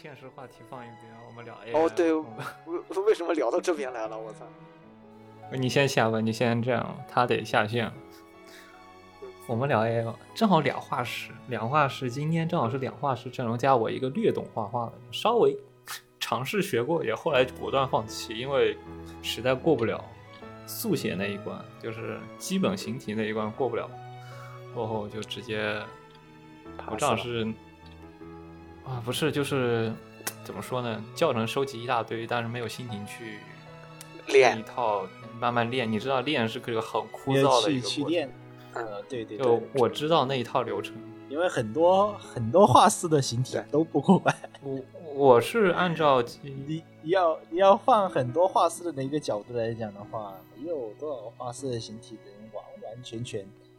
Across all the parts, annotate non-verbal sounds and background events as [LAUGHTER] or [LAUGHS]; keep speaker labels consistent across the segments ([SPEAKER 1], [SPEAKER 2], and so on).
[SPEAKER 1] 现实话题放一边，我们聊 AI。
[SPEAKER 2] 哦，对，为 [LAUGHS] 为什么聊到这边来了？我操！
[SPEAKER 1] 你先下吧，你先这样，他得下线。我们聊 AI 吧，正好两画师，两画师今天正好是两画师阵容加我一个略懂画画的，稍微尝试学过，也后来果断放弃，因为实在过不了速写那一关，就是基本形体那一关过不了，过后就直接我正好是啊，不是就是怎么说呢？教程收集一大堆，但是没有心情去
[SPEAKER 2] 练
[SPEAKER 1] 一套慢慢练。你知道练是个很枯燥的一
[SPEAKER 3] 去
[SPEAKER 1] 个过程。
[SPEAKER 3] 去练，呃，对对
[SPEAKER 1] 就，我知道那一套流程，
[SPEAKER 3] 因为很多很多画室的形体都不过关，
[SPEAKER 1] 我我是按照 [LAUGHS]
[SPEAKER 3] 你你要你要换很多画室的一个角度来讲的话，没有多少画室的形体能完完全全每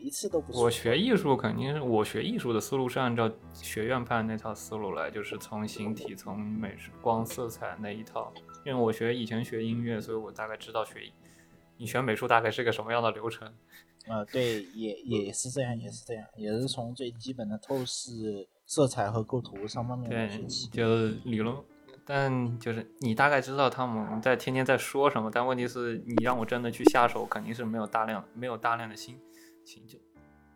[SPEAKER 3] 一次都不错。
[SPEAKER 1] 我学艺术肯定是我学艺术的思路是按照学院派那套思路来，就是从形体、从美术、光、色彩那一套。因为我学以前学音乐，所以我大概知道学你学美术大概是个什么样的流程。
[SPEAKER 3] 啊、[LAUGHS] 对，也也是这样，也是这样，也是从最基本的透视、色彩和构图上方面
[SPEAKER 1] 对，就理论，但就是你大概知道他们在天天在说什么，但问题是你让我真的去下手，肯定是没有大量没有大量的心情就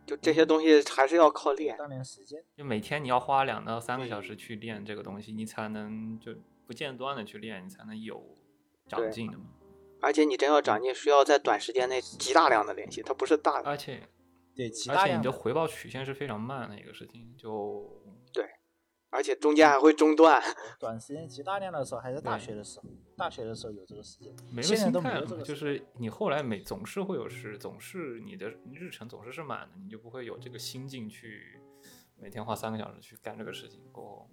[SPEAKER 2] 就这些东西还是要靠练。
[SPEAKER 3] 锻炼时间，
[SPEAKER 1] 就每天你要花两到三个小时去练这个东西，你才能就不间断的去练，你才能有长进的嘛。
[SPEAKER 2] 而且你真要长进，需要在短时间内极大量的练习，它不是大的
[SPEAKER 1] 而且而且你的回报曲线是非常慢的一个事情，就
[SPEAKER 2] 而且中间还会中断。
[SPEAKER 3] 短时间极大量的时候，还是大学的时候，大学的时候有这个时间，现在都没
[SPEAKER 1] 心态了嘛。
[SPEAKER 3] 有这个时间。
[SPEAKER 1] 就是你后来每总是会有事，总是你的日程总是是满的，你就不会有这个心境去每天花三个小时去干这个事情。过后，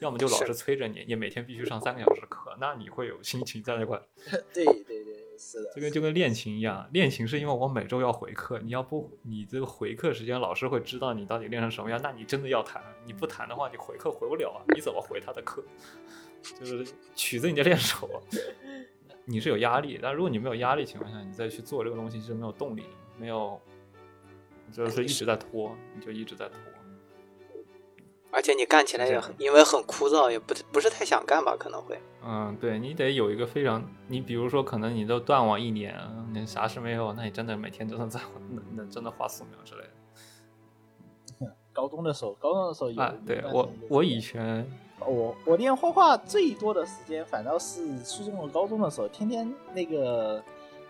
[SPEAKER 1] 要么就老
[SPEAKER 2] 是
[SPEAKER 1] 师催着你，你每天必须上三个小时课，那你会有心情在那块
[SPEAKER 3] 对对 [LAUGHS] 对，是的。
[SPEAKER 1] 这个就跟练琴一样，练琴是因为我每周要回课，你要不你这个回课时间，老师会知道你到底练成什么样，那你真的要弹，你不弹的话，你回课回不了啊，你怎么回他的课？[LAUGHS] 就是曲子你得练熟啊，[LAUGHS] 你是有压力，但如果你没有压力情况下，你再去做这个东西是没有动力的，没有，就是一直在拖，你就一直在拖。
[SPEAKER 2] 而且你干起来也很，因为很枯燥，也不不是太想干吧，可能会。
[SPEAKER 1] 嗯，对你得有一个非常，你比如说，可能你都断网一年，你啥事没有，那你真的每天真的在能能真的画素描之类的。[LAUGHS]
[SPEAKER 3] 高中的时候，高中的时候有。
[SPEAKER 1] 啊，对我我以前
[SPEAKER 3] 我我练画画最多的时间，反倒是初中和高中的时候，天天那个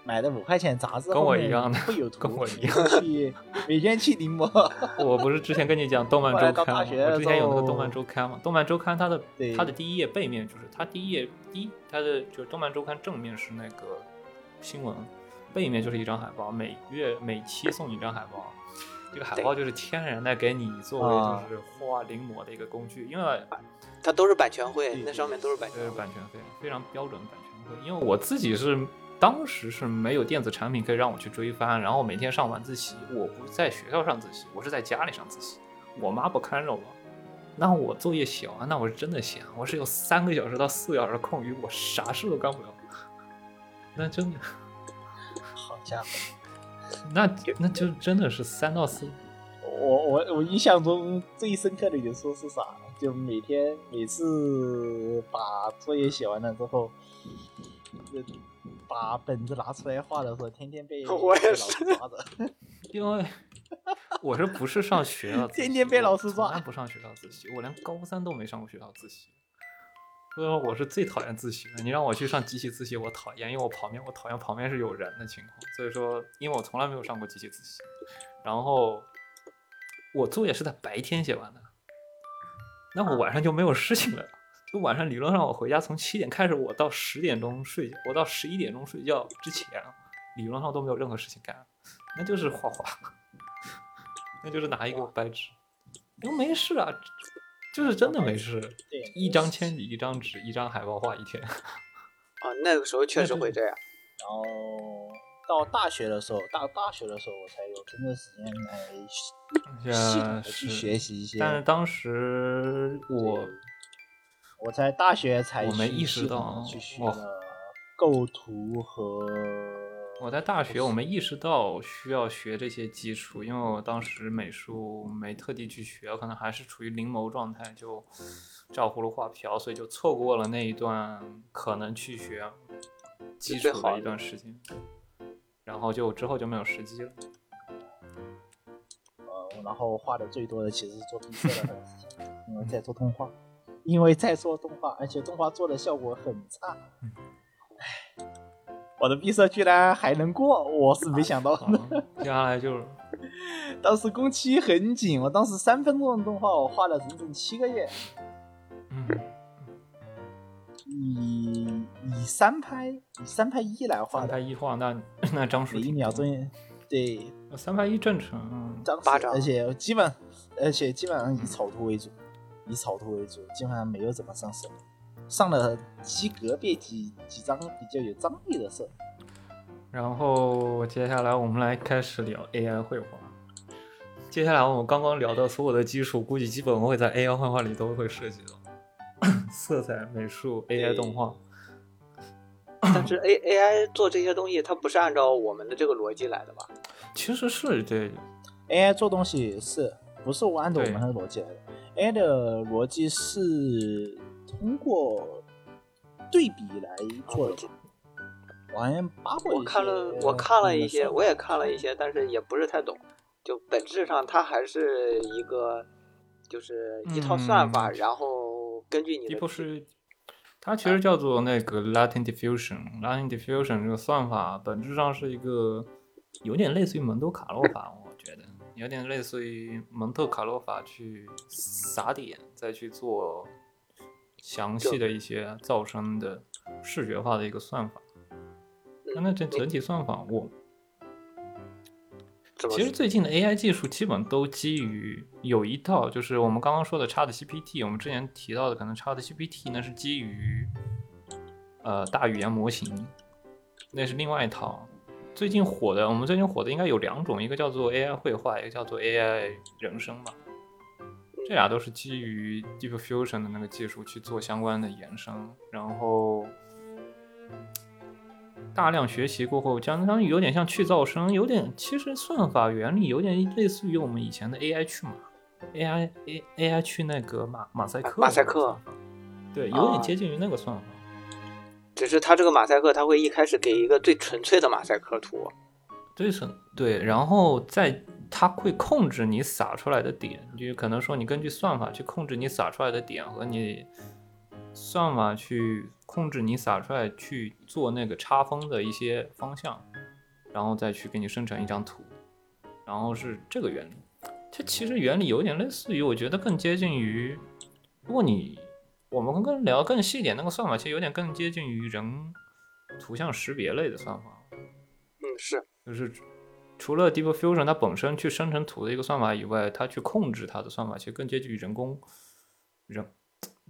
[SPEAKER 3] 买的五块钱杂志，
[SPEAKER 1] 跟我一样的
[SPEAKER 3] 会有图，[LAUGHS]
[SPEAKER 1] 跟我一样
[SPEAKER 3] 去每天去临摹。[LAUGHS]
[SPEAKER 1] 我不是之前跟你讲动漫周刊我之前有那个动漫周刊嘛，动漫周刊它的它的第一页背面就是它第一页第一它的就是动漫周刊正面是那个新闻，背面就是一张海报，每月每期送你一张海报。这个海报就是天然的给你作为
[SPEAKER 3] 啊
[SPEAKER 1] 就是画临摹的一个工具，因为
[SPEAKER 2] 它都是版权
[SPEAKER 3] 费，
[SPEAKER 2] 那上面都是版权会。
[SPEAKER 1] 版权费，非常标准版权费。因为我自己是当时是没有电子产品可以让我去追番，然后每天上晚自习，我不在学校上自习，我是在家里上自习，我妈不看着我。那我作业写完，那我是真的闲，我是有三个小时到四个小时空余，我啥事都干不了。那真的，
[SPEAKER 3] 好家伙！
[SPEAKER 1] 那那就真的是三到四，
[SPEAKER 3] 我我我印象中最深刻的一说是啥？就每天每次把作业写完了之后，把本子拿出来画的时候，天天被 [LAUGHS]
[SPEAKER 2] 我也是
[SPEAKER 3] 师抓着。[LAUGHS]
[SPEAKER 1] 因为我是不是上学了
[SPEAKER 3] 天天被老师抓
[SPEAKER 1] 我从来不上学校自习，我连高三都没上过学校自习。所以说我是最讨厌自习的。你让我去上集体自习，我讨厌，因为我旁边我讨厌旁边是有人的情况。所以说，因为我从来没有上过集体自习，然后我作业是在白天写完的，那我晚上就没有事情了。就晚上理论上我回家从七点开始，我到十点钟睡，我到十一点钟睡觉之前，理论上都没有任何事情干，那就是画画，[LAUGHS] 那就是拿一个白纸。又没事啊，就是真的没事。
[SPEAKER 3] 对，
[SPEAKER 1] 一张铅笔，一张纸，一张海报画一天。[LAUGHS]
[SPEAKER 2] 啊，那个时候确实会这样。
[SPEAKER 3] 然后到大学的时候，大大学的时候，我才有真的时间来系统的去学习一些。
[SPEAKER 1] 但是当时我，
[SPEAKER 3] 我在大学才
[SPEAKER 1] 我没意识到
[SPEAKER 3] 去学了构图和。
[SPEAKER 1] 我在大学我没意识到需要学这些基础，因为我当时美术没特地去学，可能还是处于临摹状态，就照葫芦画瓢，所以就错过了那一段可能去学基础的一段时间。然后就之后就没有时机了。
[SPEAKER 3] 呃，然后画的最多的其实是做毕设的事情，因为在做动画，因为在做动画，而且动画做的效果很差。唉，我的闭塞居然还能过，我是没想到。
[SPEAKER 1] 接下来就是，[LAUGHS]
[SPEAKER 3] 当时工期很紧，我当时三分钟的动画，我画了整整七个月。
[SPEAKER 1] 嗯。
[SPEAKER 3] 以以三拍以三拍一来画，
[SPEAKER 1] 三拍一画那那张数
[SPEAKER 3] 一秒钟，对，
[SPEAKER 1] 三拍一正常，
[SPEAKER 3] 张
[SPEAKER 2] 八张，
[SPEAKER 3] 而且基本而且基本上以草图为主，以草图为主，基本上没有怎么上色，上了及格别几几张比较有张力的色。
[SPEAKER 1] 然后接下来我们来开始聊 AI 绘画。接下来我们刚刚聊的所有的基础，估计基本会在 AI 绘画里都会涉及到。色彩、美术、AI 动画，
[SPEAKER 2] 但是 A AI 做这些东西，它不是按照我们的这个逻辑来的吧？
[SPEAKER 1] 其实是对
[SPEAKER 3] ，AI 做东西是不是我按照我们的逻辑来的？AI 的逻辑是通过对比来做的。我好像扒过
[SPEAKER 2] 我看了，我看了一些，我也看了一些，但是也不是太懂。就本质上，它还是一个，就是一套算法，然后。根据你的，
[SPEAKER 1] 不是，它其实叫做那个 Latin diffusion。Latin diffusion 这个算法本质上是一个有点类似于蒙多卡洛法，有点类似于蒙特卡洛法去撒点，再去做详细的一些噪声的视觉化的一个算法。那这整体算法我。其实最近的 AI 技术基本都基于有一套，就是我们刚刚说的 ChatGPT，我们之前提到的可能 ChatGPT 那是基于呃大语言模型，那是另外一套。最近火的，我们最近火的应该有两种，一个叫做 AI 绘画，一个叫做 AI 人生吧。这俩都是基于 Deep Fusion 的那个技术去做相关的延伸，然后。大量学习过后，相当于有点像去噪声，有点其实算法原理有点类似于我们以前的 AI 去码，AI A AI 去那个马马赛克。
[SPEAKER 2] 马赛克，
[SPEAKER 1] 对，有点接近于那个算法。
[SPEAKER 2] 只是它这个马赛克，它会一开始给一个最纯粹的马赛克图。
[SPEAKER 1] 对，是，对，然后在它会控制你撒出来的点，就可能说你根据算法去控制你撒出来的点和你算法去。控制你撒出来去做那个插风的一些方向，然后再去给你生成一张图，然后是这个原理。它其实原理有点类似于，我觉得更接近于，如果你我们更聊更细一点，那个算法其实有点更接近于人图像识别类的算法。
[SPEAKER 2] 嗯，是，
[SPEAKER 1] 就是除了 Deep Fusion 它本身去生成图的一个算法以外，它去控制它的算法其实更接近于人工人。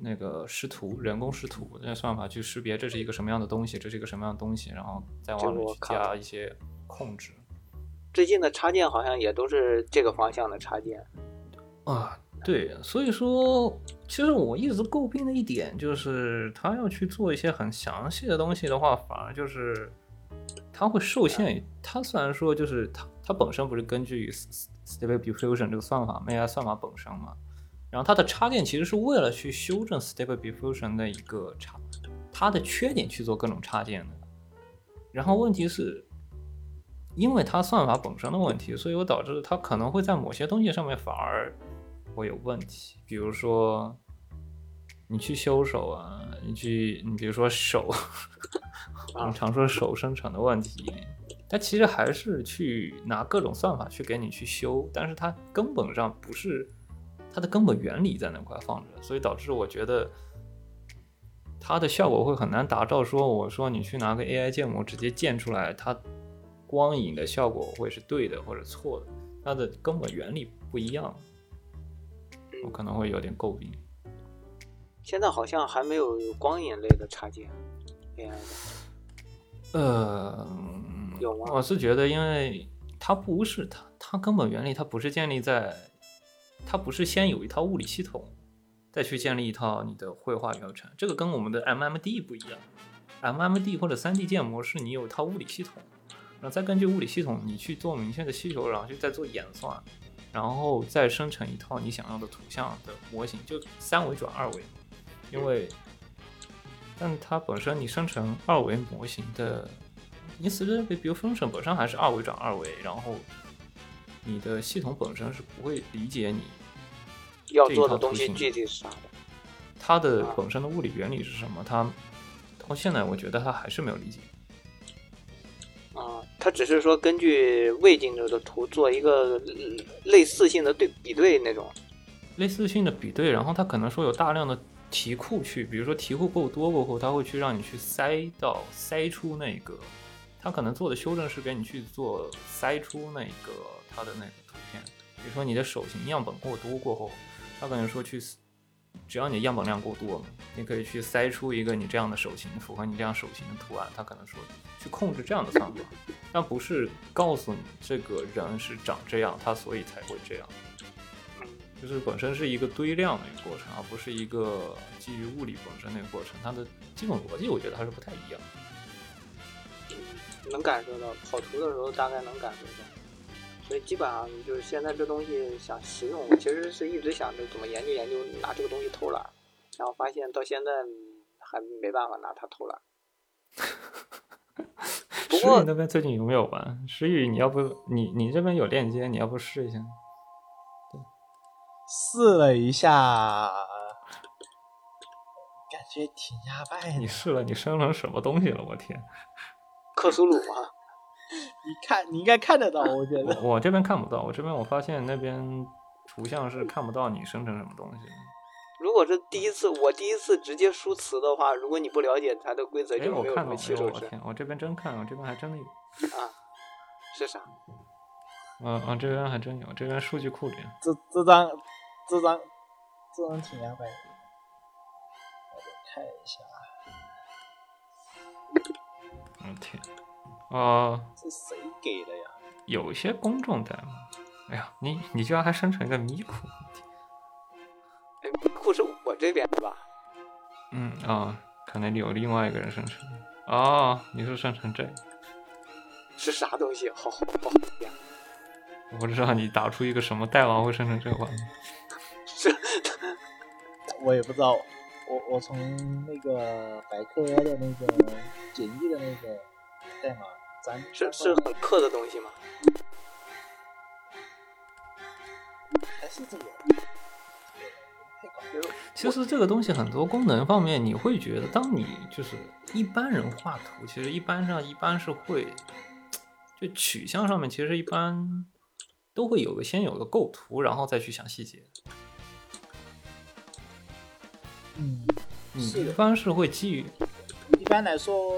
[SPEAKER 1] 那个识图，人工识图那算法去识别这是一个什么样的东西，这是一个什么样的东西，然后再往里去加一些控制。
[SPEAKER 2] 最近的插件好像也都是这个方向的插件。
[SPEAKER 1] 啊，对，所以说，其实我一直诟病的一点就是，他要去做一些很详细的东西的话，反而就是他会受限于。他虽然说就是他，他本身不是根据 Stable Diffusion 这个算法，AI 算法本身嘛。然后它的插件其实是为了去修正 Stable Diffusion 的一个插，它的缺点去做各种插件的。然后问题是，因为它算法本身的问题，所以我导致它可能会在某些东西上面反而会有问题。比如说，你去修手啊，你去，你比如说手，[LAUGHS] 我们常说手生成的问题，它其实还是去拿各种算法去给你去修，但是它根本上不是。它的根本原理在那块放着，所以导致我觉得它的效果会很难达到。说我说你去拿个 AI 建模直接建出来，它光影的效果会是对的或者错的，它的根本原理不一样。我可能会有点诟病。
[SPEAKER 2] 现在好像还没有光影类的插件 AI 的，
[SPEAKER 1] 呃，
[SPEAKER 2] 有吗？
[SPEAKER 1] 我是觉得，因为它不是它，它根本原理它不是建立在，它不是先有一套物理系统，再去建立一套你的绘画流程。这个跟我们的 MMD 不一样，MMD 或者 3D 建模是你有一套物理系统，然后再根据物理系统你去做明确的需求，然后去再做演算，然后再生成一套你想要的图像的模型，就三维转二维。因为，但它本身你生成二维模型的，你死的比比如风神本身还是二维转二维，然后你的系统本身是不会理解你
[SPEAKER 2] 要做的东西具体是啥的。
[SPEAKER 1] 它的本身的物理原理是什么？它到现在我觉得它还是没有理解。
[SPEAKER 2] 啊，它只是说根据未经者的图做一个类似性的对比对那种。
[SPEAKER 1] 类似性的比对，然后它可能说有大量的。题库去，比如说题库够多过后，他会去让你去筛到筛出那个，他可能做的修正是给你去做筛出那个他的那个图片。比如说你的手型样本过多过后，他可能说去，只要你样本量够多，你可以去筛出一个你这样的手型符合你这样手型的图案。他可能说去控制这样的算法，但不是告诉你这个人是长这样，他所以才会这样。就是本身是一个堆量的一个过程，而不是一个基于物理本身的一个过程。它的基本逻辑，我觉得还是不太一样。
[SPEAKER 2] 能感受到跑图的时候，大概能感受到。所以基本上就是现在这东西想实用，我其实是一直想着怎么研究研究拿这个东西偷懒，然后发现到现在还没办法拿它偷懒。[LAUGHS] 不过
[SPEAKER 1] 那边最近有没有玩？石宇，你要不你你这边有链接，你要不试一下？
[SPEAKER 3] 试了一下，感觉挺压败的。
[SPEAKER 1] 你试了，你生成什么东西了？我天，
[SPEAKER 2] 克苏鲁吗？
[SPEAKER 3] 你看，你应该看得到，我觉得。
[SPEAKER 1] 我这边看不到，我这边我发现那边图像是看不到你生成什么东西。
[SPEAKER 2] 如果是第一次，我第一次直接输词的话，如果你不了解它的规则，就没有什么起手
[SPEAKER 1] 式。我天，我这边真看，我这边还真的有。
[SPEAKER 2] 啊？是啥？
[SPEAKER 1] 嗯嗯，这边还真有，这边数据库里。
[SPEAKER 3] 这这张。这张这张挺两百，我看一下。
[SPEAKER 1] 我天，啊！
[SPEAKER 3] 这谁给的呀？
[SPEAKER 1] 有些公众代码。哎呀，你你居然还生成一个咪库？
[SPEAKER 2] 咪库是我这边的吧？
[SPEAKER 1] 嗯啊，可能有另外一个人生成。哦，你是生成这个？
[SPEAKER 2] 是啥东西？好好好呀！
[SPEAKER 1] 我不知道你打出一个什么代码会生成这个。
[SPEAKER 2] 这，[LAUGHS]
[SPEAKER 3] 我也不知道。我我从那个百科的那个简易的那个代码，咱
[SPEAKER 2] 是是很刻的东西吗？
[SPEAKER 3] 还是这个？[LAUGHS]
[SPEAKER 1] 其实这个东西很多功能方面，你会觉得，当你就是一般人画图，其实一般上一般是会，就取向上面，其实一般都会有个先有个构图，然后再去想细节。
[SPEAKER 3] 嗯，
[SPEAKER 1] 一般是会基于，
[SPEAKER 3] 一般来说，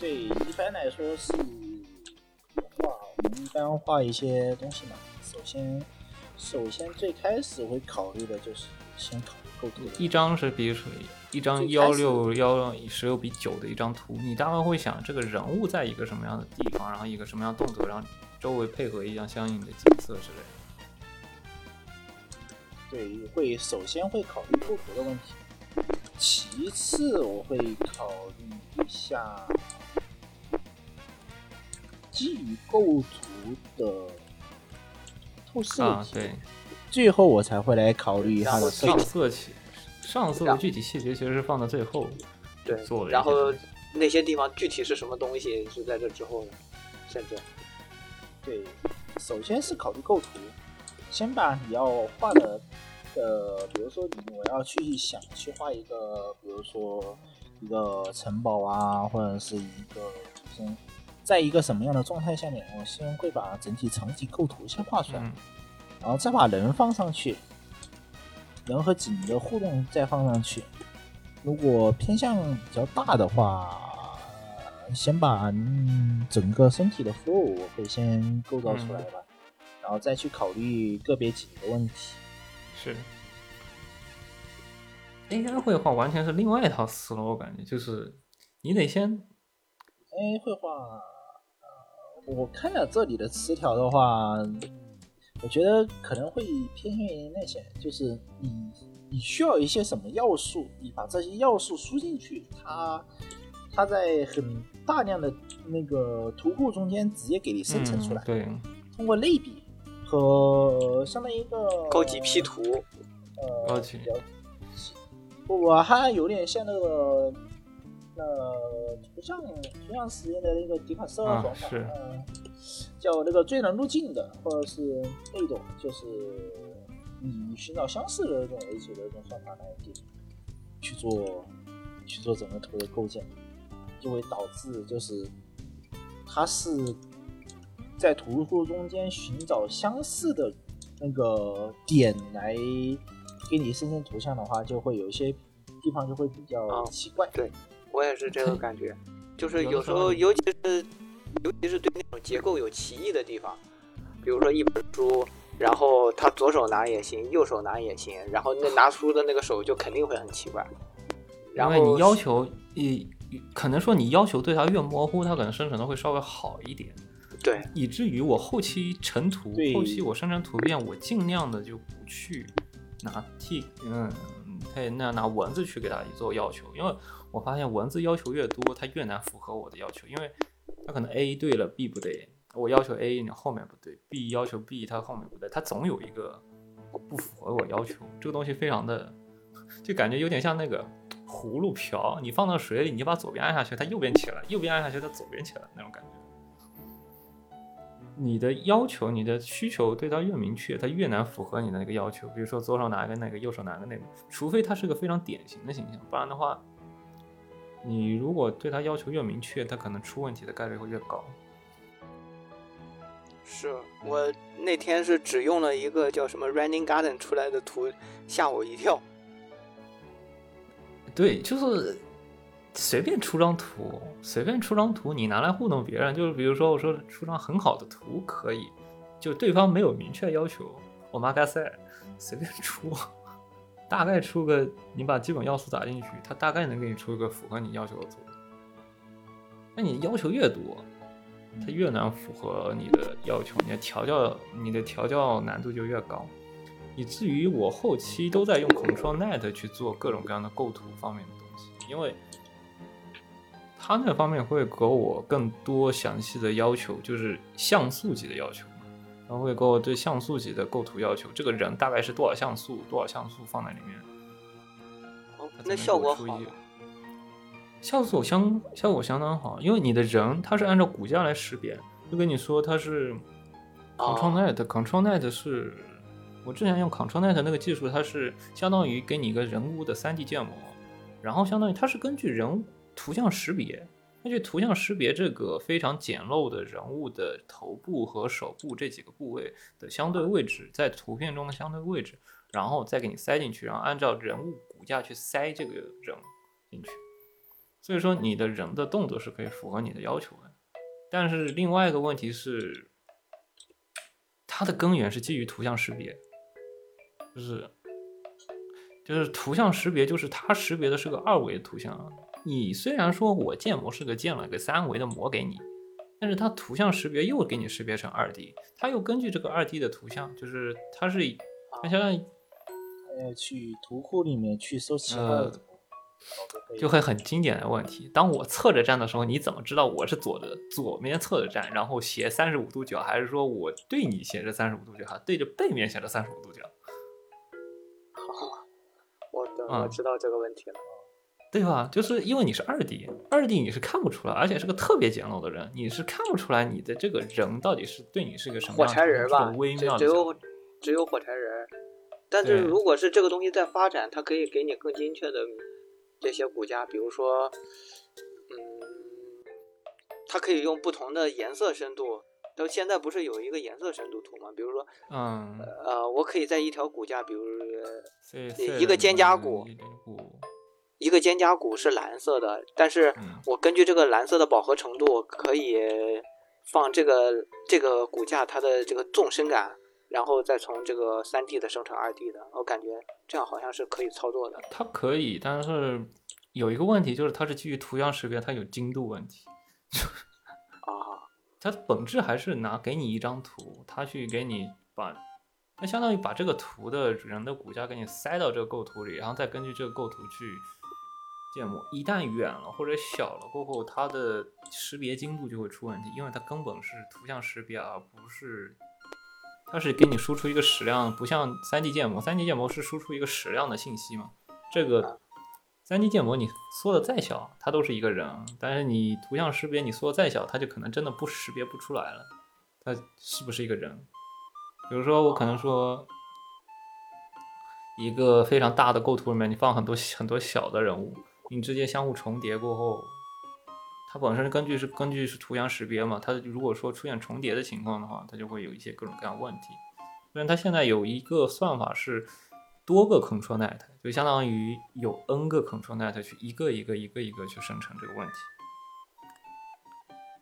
[SPEAKER 3] 对，一般来说是画，我们一般画一些东西嘛。首先，首先最开始会考虑的就是先考虑构图。
[SPEAKER 1] 一张是比如说一张幺六幺十六比九的一张图，你大概会想这个人物在一个什么样的地方，然后一个什么样动作，然后周围配合一样相应的景色之类的。
[SPEAKER 3] 对，会首先会考虑构图的问题。其次，我会考虑一下基于构图的透视
[SPEAKER 1] 啊，对，
[SPEAKER 3] 最后我才会来考虑它的
[SPEAKER 1] 上色起。上色的具体细节其实是放到最后，
[SPEAKER 2] 对，
[SPEAKER 1] 做
[SPEAKER 2] 然后那些地方具体是什么东西是在这之后的，甚至
[SPEAKER 3] 对，首先是考虑构图，先把你要画的。呃，比如说你我要去想去画一个，比如说一个城堡啊，或者是一个先在一个什么样的状态下面，我先会把整体场景构图先画出来，然后再把人放上去，人和景的互动再放上去。如果偏向比较大的话，先把整个身体的 flow 我会先构造出来吧，然后再去考虑个别景的问题。
[SPEAKER 1] 是，AI 绘画完全是另外一套思路，我感觉就是你得先
[SPEAKER 3] AI 绘画，呃我看了这里的词条的话，我觉得可能会偏向于那些，就是你你需要一些什么要素，你把这些要素输进去，它它在很大量的那个图库中间直接给你生成出来，
[SPEAKER 1] 嗯、对，
[SPEAKER 3] 通过类比和相当于一个
[SPEAKER 2] 高级 P 图，
[SPEAKER 3] 呃，
[SPEAKER 1] 高级
[SPEAKER 3] 比较不不，它有点像那个呃图像图像实验的那个底款设
[SPEAKER 1] 啊
[SPEAKER 3] 方法，叫那个最能路径的，或者是那种就是以寻找相似的那种为主的那种方法来给去做去做整个图的构建，就会导致就是它是在图库中间寻找相似的那个点来给你生成图像的话，就会有一些地方就会比较
[SPEAKER 2] 啊
[SPEAKER 3] 奇怪。
[SPEAKER 2] 我也是这个感觉，就是有时候，尤其是尤其是对那种结构有歧义的地方，比如说一本书，然后他左手拿也行，右手拿也行，然后那拿书的那个手就肯定会很奇怪。然后
[SPEAKER 1] 因为你要求，你可能说你要求对它越模糊，它可能生成的会稍微好一点，
[SPEAKER 2] 对
[SPEAKER 1] 以至于我后期成图，后期我生成图片，我尽量的就不去拿 T，嗯，对，那拿文字去给它做要求，因为我发现文字要求越多，它越难符合我的要求，因为它可能 A 对了，B 不对，我要求 A，你后面不对；B 要求 B，它后面不对，它总有一个不符合我要求。这个东西非常的，就感觉有点像那个葫芦瓢，你放到水里，你把左边按下去，它右边起来；右边按下去，它左边起来，那种感觉。你的要求、你的需求对它越明确，它越难符合你的那个要求。比如说左手拿一个那个，右手拿个那个，除非它是个非常典型的形象，不然的话，你如果对他要求越明确，他可能出问题的概率会越高。
[SPEAKER 2] 是我那天是只用了一个叫什么 Running Garden 出来的图，吓我一跳。
[SPEAKER 1] 对，就是随便出张图，随便出张图，你拿来糊弄别人，就是比如说我说出张很好的图可以，就对方没有明确要求，我妈该塞随便出，大概出个你把基本要素打进去，它大概能给你出一个符合你要求的图。那你要求越多，它越难符合你的要求，你的调教你的调教难度就越高。以至于我后期都在用 Control Net 去做各种各样的构图方面的东西，因为它那方面会给我更多详细的要求，就是像素级的要求，然后会给我对像素级的构图要求，这个人大概是多少像素，多少像素放在里面，
[SPEAKER 2] 那效果好吗？
[SPEAKER 1] 效果相效果相当好，因为你的人他是按照骨架来识别，就跟你说它是 Control
[SPEAKER 2] 哦
[SPEAKER 1] Net，Control Net 是我之前用 Control Net 那个技术，它是相当于给你一个人物的 3D 建模，然后相当于它是根据人物图像识别，根据图像识别这个非常简陋的人物的头部和手部这几个部位的相对位置，在图片中的相对位置，然后再给你塞进去，然后按照人物骨架去塞这个人进去。所以说你的人的动作是可以符合你的要求的，但是另外一个问题是，它的根源是基于图像识别，就是就是图像识别，就是它识别的是个二维图像。你虽然说我建模是个建了个三维的模给你，但是它图像识别又给你识别成二 D，它又根据这个二 D 的图像，就是它是以它相当于
[SPEAKER 3] 呃，去图库里面去搜其他
[SPEAKER 1] 就会很经典的问题。当我侧着站的时候，你怎么知道我是左的左面侧着站，然后斜三十五度角，还是说我对你斜着三十五度角，还对着背面斜着三十五度角，[LAUGHS] 好
[SPEAKER 2] 我的
[SPEAKER 1] 嗯
[SPEAKER 2] 我知道这个问题了。
[SPEAKER 1] 对吧？就是因为你是二 D，二 D 你是看不出来，而且是个特别简陋的人，你是看不出来你的这个人到底是对你是个什么
[SPEAKER 2] 火柴人吧只有只有火柴人。但是如果是这个东西在发展，它可以给你更精确的这些骨架，比如说，嗯，它可以用不同的颜色深度。到现在不是有一个颜色深度图吗？比如说，
[SPEAKER 1] 嗯，
[SPEAKER 2] 呃，我可以在一条骨架，比如
[SPEAKER 1] 对
[SPEAKER 2] 一个肩胛骨一个肩胛骨是蓝色的，但是
[SPEAKER 1] 嗯
[SPEAKER 2] 我根据这个蓝色的饱和程度，可以放这个这个骨架它的这个纵深感，然后再从这个三 D 的生成二 D 的，我感觉这样好像是可以操作的。
[SPEAKER 1] 它可以，但是有一个问题就是它是基于图像识别，它有精度问题。
[SPEAKER 2] 啊，[LAUGHS]
[SPEAKER 1] 它本质还是拿给你一张图，它去给你把，它相当于把这个图的人的骨架给你塞到这个构图里，然后再根据这个构图去建模。一旦远了或者小了过后，它的识别精度就会出问题，因为它根本是图像识别，而不是它是给你输出一个矢量，不像三 D 建模，三 D 建模是输出一个矢量的信息嘛，这个。三 D 建模你缩的再小，它都是一个人；但是你图像识别你缩的再小，它就可能真的不识别不出来了，它是不是一个人？比如说我可能说一个非常大的构图里面，你放很多很多小的人物，你直接相互重叠过后，它本身根据是根据是图像识别嘛，它如果说出现重叠的情况的话，它就会有一些各种各样问题。虽然它现在有一个算法是。多个 control net 就相当于有 n 个 control net 去一个一个一个一个去生成这个问题，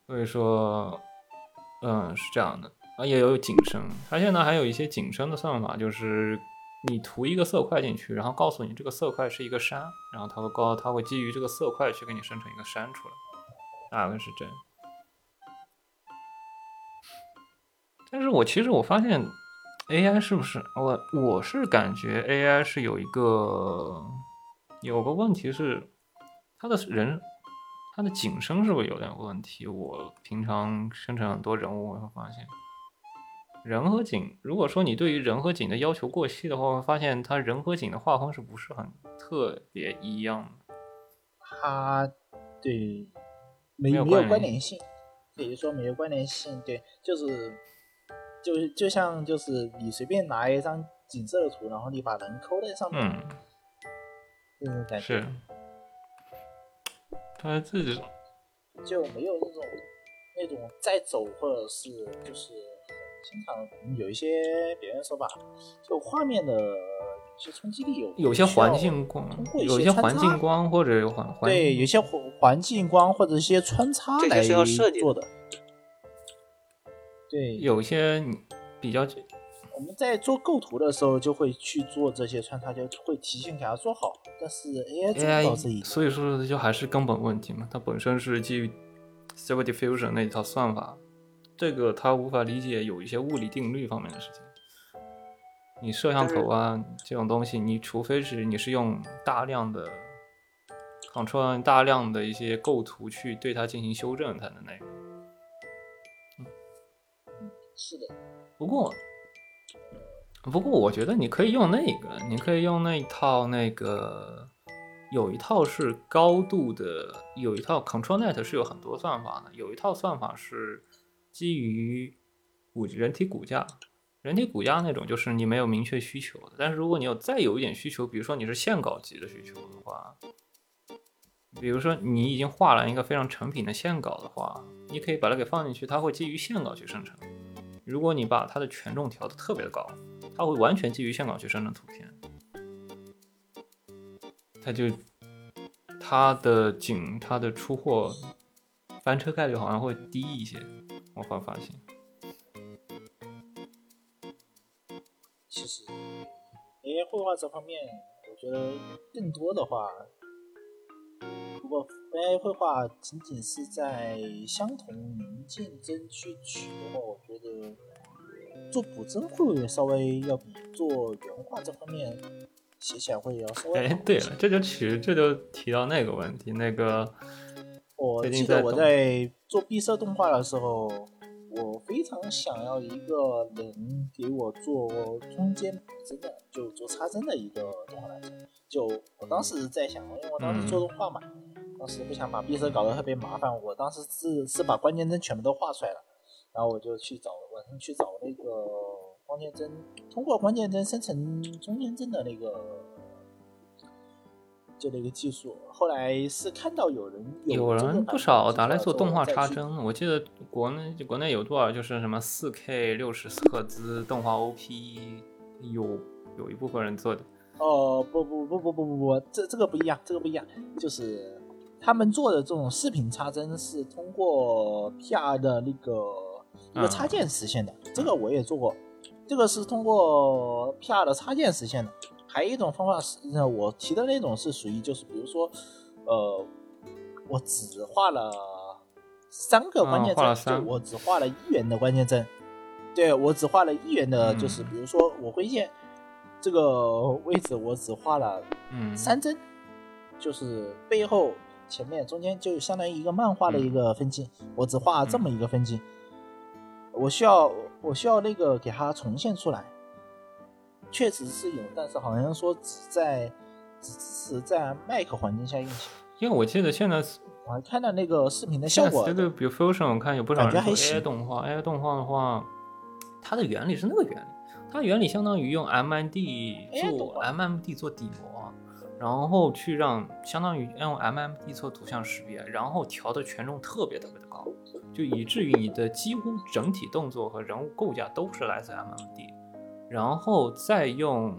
[SPEAKER 1] 所以说，嗯，是这样的啊，也有景深，它现在还有一些景深的算法，就是你涂一个色块进去，然后告诉你这个色块是一个山，然后它会告，它会基于这个色块去给你生成一个山出来，大概是这样。但是我其实我发现。AI 是不是我？我是感觉 AI 是有一个有个问题是，它的人，它的景深是不是有点问题？我平常生成很多人物，我会发现人和景，如果说你对于人和景的要求过细的话，会发现它人和景的画风是不是很特别一样的？
[SPEAKER 3] 它对没没有关联性，可以说没有关联性，对，就是。就就像就是你随便拿一张景色的图，然后你把人抠在上面，
[SPEAKER 1] 嗯，
[SPEAKER 3] 这种感觉
[SPEAKER 1] 是，他自己
[SPEAKER 3] 就没有那种那种在走，或者是就是经常有一些别人说吧，就画面的有些冲击力有
[SPEAKER 1] 有些环境光，有些环境光或者环
[SPEAKER 3] 对有些环环境光或者一些穿插来做的。对，
[SPEAKER 1] 有些比较，
[SPEAKER 3] 我们在做构图的时候就会去做这些穿插，就会提前给它做好。但是 AI 做不到这一点，
[SPEAKER 1] 所以说就还是根本问题嘛。它本身是基于 Stable Diffusion 那一套算法，这个他无法理解有一些物理定律方面的事情。你摄像头啊这种东西，你除非是你是用大量的 Control 大量的一些构图去对它进行修正才能那个。
[SPEAKER 3] 嗯是的，
[SPEAKER 1] 不过，不过我觉得你可以用那个，你可以用那一套那个，有一套是高度的，有一套 ControlNet 是有很多算法的，有一套算法是基于骨人体骨架，人体骨架那种就是你没有明确需求的，但是如果你有再有一点需求，比如说你是线稿级的需求的话，比如说你已经画了一个非常成品的线稿的话，你可以把它给放进去，它会基于线稿去生成。如果你把它的权重调的特别的高，它会完全基于线稿去生成图片，它就它的景它的出货翻车概率好像会低一些，我换发型。
[SPEAKER 3] 其实，AI 绘画这方面，我觉得更多的话。如果 AI 绘画仅仅是在相同零件争去取的话，我觉得做补帧会稍微要比做原画这方面写起来会要稍微。
[SPEAKER 1] 哎，对了，这就取这就提到那个问题，那个
[SPEAKER 3] 我记得我在做闭塞动画的时候，我非常想要一个能给我做中间补帧的，就做插帧的一个动画来着。就我当时在想，因为我当时做动画嘛。当时不想把闭塞搞得特别麻烦，我当时是是把关键帧全部都画出来了，然后我就去找晚上去找那个关键帧，通过关键帧生成中间帧的那个就那个技术。后来是看到有人
[SPEAKER 1] 有人不少拿来做动画插帧，我记得国内国内有多少就是什么四 K 六十赫兹动画 OP，有有一部分人做的。
[SPEAKER 3] 哦不不不不不不不，这这个不一样，这个不一样，就是。他们做的这种视频插帧是通过 PR 的那个一个插件实现的，这个我也做过。这个是通过 PR 的插件实现的。还有一种方法是，呃我提的那种是属于就是比如说，呃，我只画了三个关键帧，我只画了一元的关键帧，对我只画了一元的，
[SPEAKER 1] 嗯。
[SPEAKER 3] 就是比如说我挥剑这个位置我只画了
[SPEAKER 1] 嗯，
[SPEAKER 3] 三帧，就是背后、前面、中间，就相当于一个漫画的一个分镜，我只画这么一个分镜，我需要我需要那个给它重现出来，确实是有，但是好像说只在只支持在 Mac 环境下运行。
[SPEAKER 1] 因为我记得现在
[SPEAKER 3] 我还看到那个视频的效果，
[SPEAKER 1] 在这个比如 Fusion，我看有不少人做
[SPEAKER 3] 感觉还行
[SPEAKER 1] AI 动画，AI 动画的话，它的原理是那个原理，它原理相当于用 MMD 做 MMD 做底模，然后去让相当于用 MMD 做图像识别，然后调的权重特别特别的高，就以至于你的几乎整体动作和人物构架都是来自 MMD，然后再用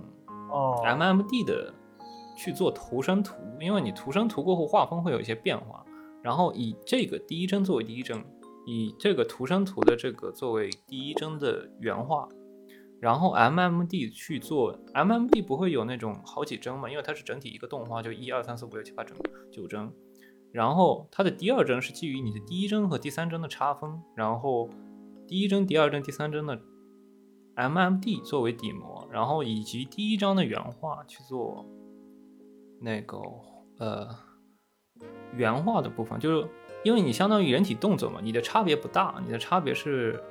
[SPEAKER 3] 哦。
[SPEAKER 1] MMD 的去做图生图，因为你图生图过后画风会有一些变化，然后以这个第一帧作为第一帧，以这个图生图的这个作为第一帧的原画，然后 MMD 去做 MMD 不会有那种好几帧嘛，因为它是整体一个动画，就一二三四五六七八帧九帧，然后它的第二帧是基于你的第一帧和第三帧的差分，然后第一帧、第二帧、第三帧的 MMD 作为底模，然后以及第一张的原画去做那个呃原画的部分，就是因为你相当于人体动作嘛，你的差别不大，你的差别是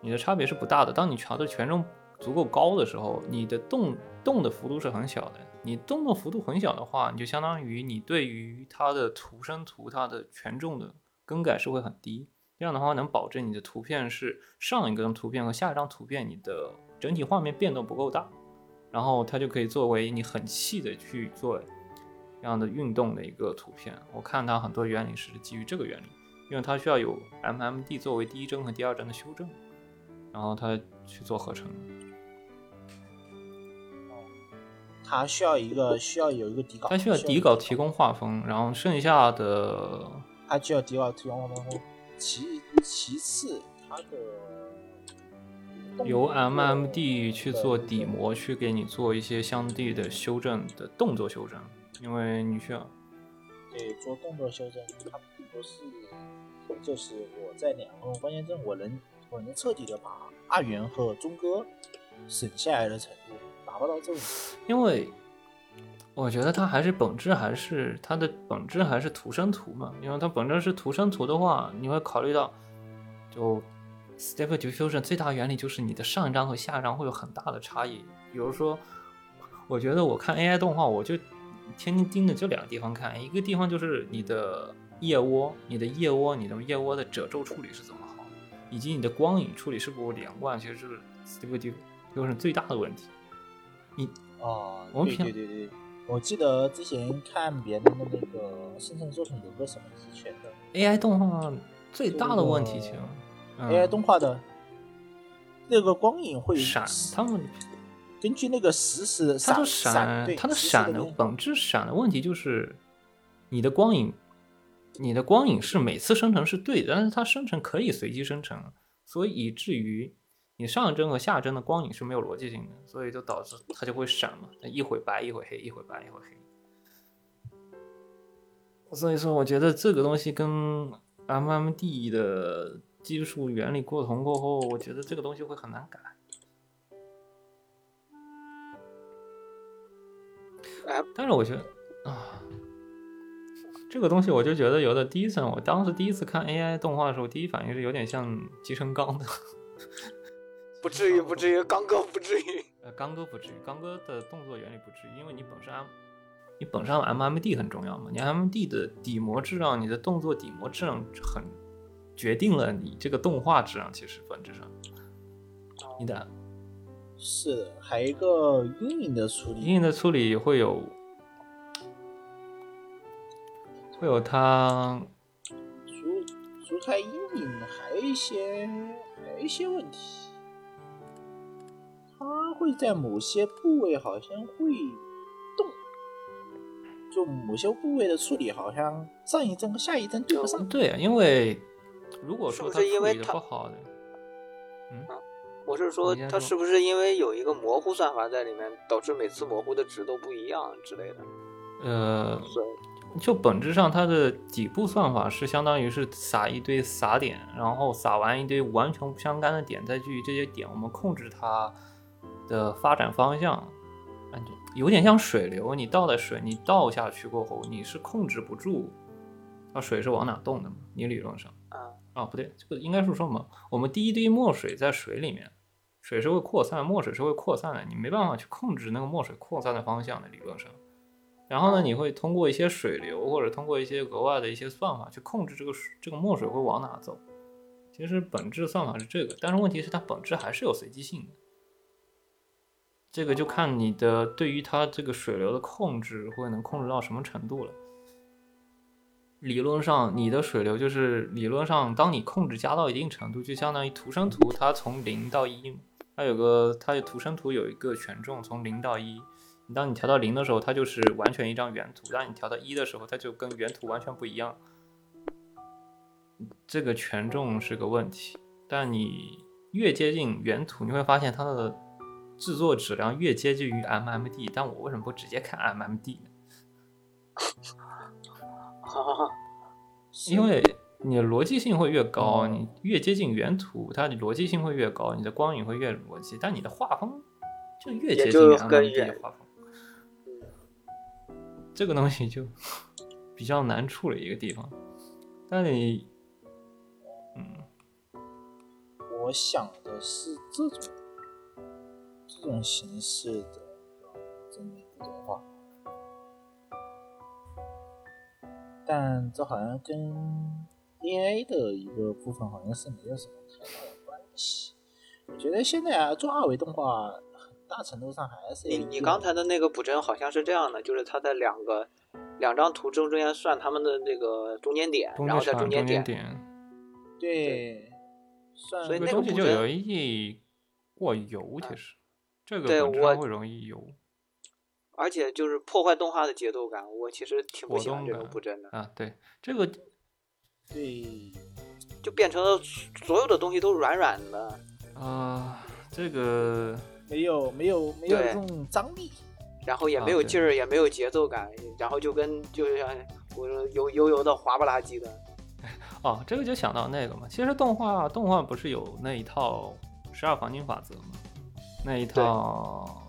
[SPEAKER 1] 你的差别是不大的。当你调的权重足够高的时候，你的动动的幅度是很小的。你动的幅度很小的话，你就相当于你对于它的图生图它的权重的更改是会很低。这样的话能保证你的图片是上一张图片和下一张图片你的整体画面变动不够大，然后它就可以作为你很细的去做这样的运动的一个图片。我看它很多原理是基于这个原理，因为它需要有 MMD 作为第一帧和第二帧的修正，然后它去做合成。
[SPEAKER 3] 它需要一个需要有一个底稿，
[SPEAKER 1] 它需要底稿提供画风，然后剩下的
[SPEAKER 3] 它需要底稿提供画风。其其次，它的
[SPEAKER 1] 由 MMD 去做底模，去给你做一些相对的修正的动作修正，因为你需要
[SPEAKER 3] 对，做动作修正，它并不是，就是我在两个关键帧，我能我能彻底的把二元和中哥省下来的程度达不到这种。
[SPEAKER 1] 因为我觉得它还是本质还是它的本质还是图生图嘛，因为它本质是图生图的话，你会考虑到就 Stable Diffusion 最大原理就是你的上一张和下一张会有很大的差异。比如说，我觉得我看 AI 动画，我就天天盯着这两个地方看，一个地方就是你的腋窝，你的腋窝，你的腋窝的褶皱处理是怎么好，以及你的光影处理是否连贯，其实是 Stable Diffusion 最大的问题。你
[SPEAKER 3] 哦，
[SPEAKER 1] 我们平
[SPEAKER 3] 对对对，我记得之前看别人的那个生成作品有个什么是全的、
[SPEAKER 1] AI 动画最大的问题其实、嗯、
[SPEAKER 3] AI 动画的那个光影会
[SPEAKER 1] 闪，他们
[SPEAKER 3] 根据那个实时
[SPEAKER 1] 它
[SPEAKER 3] 闪
[SPEAKER 1] 的
[SPEAKER 3] 闪，对
[SPEAKER 1] 它的闪的本质闪的问题就是，你的光影，你的光影是每次生成是对的，但是它生成可以随机生成，所以以至于你上一帧和下一帧的光影是没有逻辑性的，所以就导致它就会闪嘛，它一会白一会黑，一会白一会黑。所以说，我觉得这个东西跟 MMD 的技术原理过同过后，我觉得这个东西会很难改。但是我觉得啊，这个东西我就觉得有的第一层，我当时第一次看 AI 动画的时候，第一反应是有点像集成钢的。
[SPEAKER 2] 不至于，不至于，刚哥不至于。[LAUGHS]
[SPEAKER 1] 呃，刚哥不至于，刚哥的动作原理不至于，因为你本身 M，你本身 MMD 很重要嘛，你 MMD 的底模质量，你的动作底模质量很决定了你这个动画质量，其实本质上，你的？
[SPEAKER 3] 是的，还有一个阴影的处理，
[SPEAKER 1] 阴影的处理会有会有它
[SPEAKER 3] 除除开阴影，还有一些还有一些问题，它会在某些部位好像会动，就某些部位的处理好像上一帧和下一帧对不上。
[SPEAKER 1] 对啊，因为如果说它
[SPEAKER 2] 是不是因为它
[SPEAKER 1] 处理的不好的，嗯，
[SPEAKER 2] 我是说它是不是因为有一个模糊算法在里面，导致每次模糊的值都不一样之类的？
[SPEAKER 1] 呃，就本质上它的底部算法是相当于是撒一堆撒点，然后撒完一堆完全不相干的点，再基于这些点，我们控制它的发展方向，感觉有点像水流，你倒的水，你倒下去过后，你是控制不住它水是往哪动的嘛？你理论上。
[SPEAKER 2] 啊，
[SPEAKER 1] 啊，不对，这个应该是说嘛，我们第一滴墨水在水里面，水是会扩散，墨水是会扩散的，你没办法去控制那个墨水扩散的方向的理论上。然后呢，你会通过一些水流或者通过一些额外的一些算法去控制这个水这个墨水会往哪走。其实本质算法是这个，但是问题是它本质还是有随机性的。这个就看你的对于它这个水流的控制会能控制到什么程度了。理论上，你的水流就是理论上，当你控制加到一定程度，就相当于图生图，它从零到一，它有个它的图生图有一个权重从零到一，当你调到零的时候，它就是完全一张原图；当你调到一的时候，它就跟原图完全不一样。这个权重是个问题，但你越接近原图，你会发现它的制作质量越接近于 MMD。但我为什么不直接看 MMD 呢？因 [LAUGHS] 为你的逻辑性会越高，你越接近原图，它的逻辑性会越高，你的光影会越逻辑，但你的画风就越接近 MMD 的画风。这个东西就比较难处理一个地方，但你，嗯，
[SPEAKER 3] 我想的是这种这种形式的但这好像跟 AI 的一个部分好像是没有什么太大的关系。我觉得现在啊，做二维动画很大程度上还是
[SPEAKER 2] 你你刚才的那个补帧好像是这样的，就是它在两个两张图中中间算他们的那个中间点，然后在
[SPEAKER 1] 中
[SPEAKER 2] 中间点
[SPEAKER 1] 间点，
[SPEAKER 3] 对，算
[SPEAKER 2] 所以那个
[SPEAKER 1] 东西就容易过油，其实这个
[SPEAKER 2] 对我
[SPEAKER 1] 会容易有
[SPEAKER 2] 而且就是破坏动画的节奏感，我其实挺不喜欢这种
[SPEAKER 1] 动感
[SPEAKER 2] 补帧的，
[SPEAKER 1] 啊。对，这个
[SPEAKER 3] 对
[SPEAKER 2] 就变成了所有的东西都软软的。
[SPEAKER 1] 啊、这个
[SPEAKER 3] 没有没有没有
[SPEAKER 2] 对
[SPEAKER 3] 这种张力。
[SPEAKER 2] 然后也没有劲儿，也没有节奏感，然后就跟就像我说油油油的滑不拉几的，[LAUGHS]
[SPEAKER 1] 哦，这个就想到那个嘛。其实动画动画不是有那一套十二黄金法则吗？那一套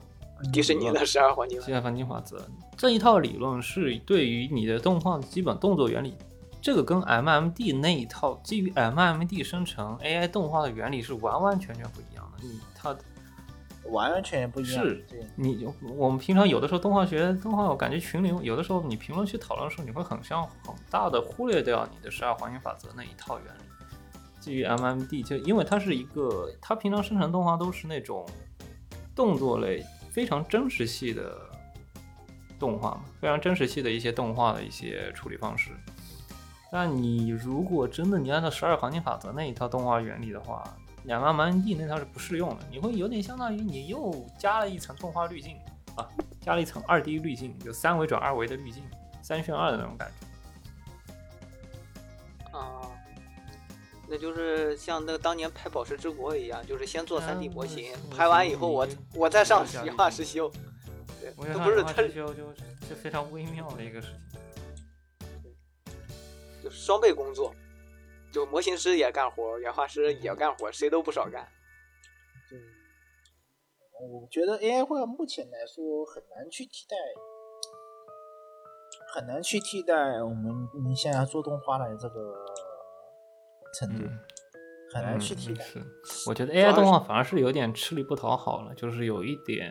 [SPEAKER 2] 迪士尼的十二黄金
[SPEAKER 1] 十二黄金法则这一套理论是对于你的动画的基本动作原理，这个跟 MMD 那一套基于 MMD 生成 AI 动画的原理是完完全全不一样的。你它
[SPEAKER 3] 完完全全不一样。
[SPEAKER 1] 是，你我们平常有的时候动画学动画，我感觉群里有的时候你评论区讨论的时候，你会很像很大的忽略掉你的十二黄金法则那一套原理。基于 MMD，就因为它是一个，它平常生成动画都是那种动作类非常真实系的动画嘛，非常真实系的一些动画的一些处理方式。但你如果真的你按照十二黄金法则那一套动画原理的话，两万 MMD 那套是不适用的，你会有点相当于你又加了一层动画滤镜啊，加了一层二 D 滤镜，就三维转二维的滤镜，三选二的那种感觉。
[SPEAKER 2] 那就是像那个当年拍《宝石之国》一样，就是先做 3D 模型，
[SPEAKER 1] 嗯
[SPEAKER 2] 拍完以后我我再上
[SPEAKER 1] 我
[SPEAKER 2] 实话实修。对，都不是它
[SPEAKER 1] 它修就是非常微妙的一个事情。
[SPEAKER 2] 就双倍工作，就模型师也干活，原画师也干活，谁都不少干。
[SPEAKER 3] 对，我觉得 AI 画目前来说很难去替代，很难去替代我们你现在做动画的这个程度，
[SPEAKER 1] 嗯。
[SPEAKER 3] 很难去替代。
[SPEAKER 1] 嗯是，我觉得 AI 动画反而是有点吃力不讨好了，就是有一点，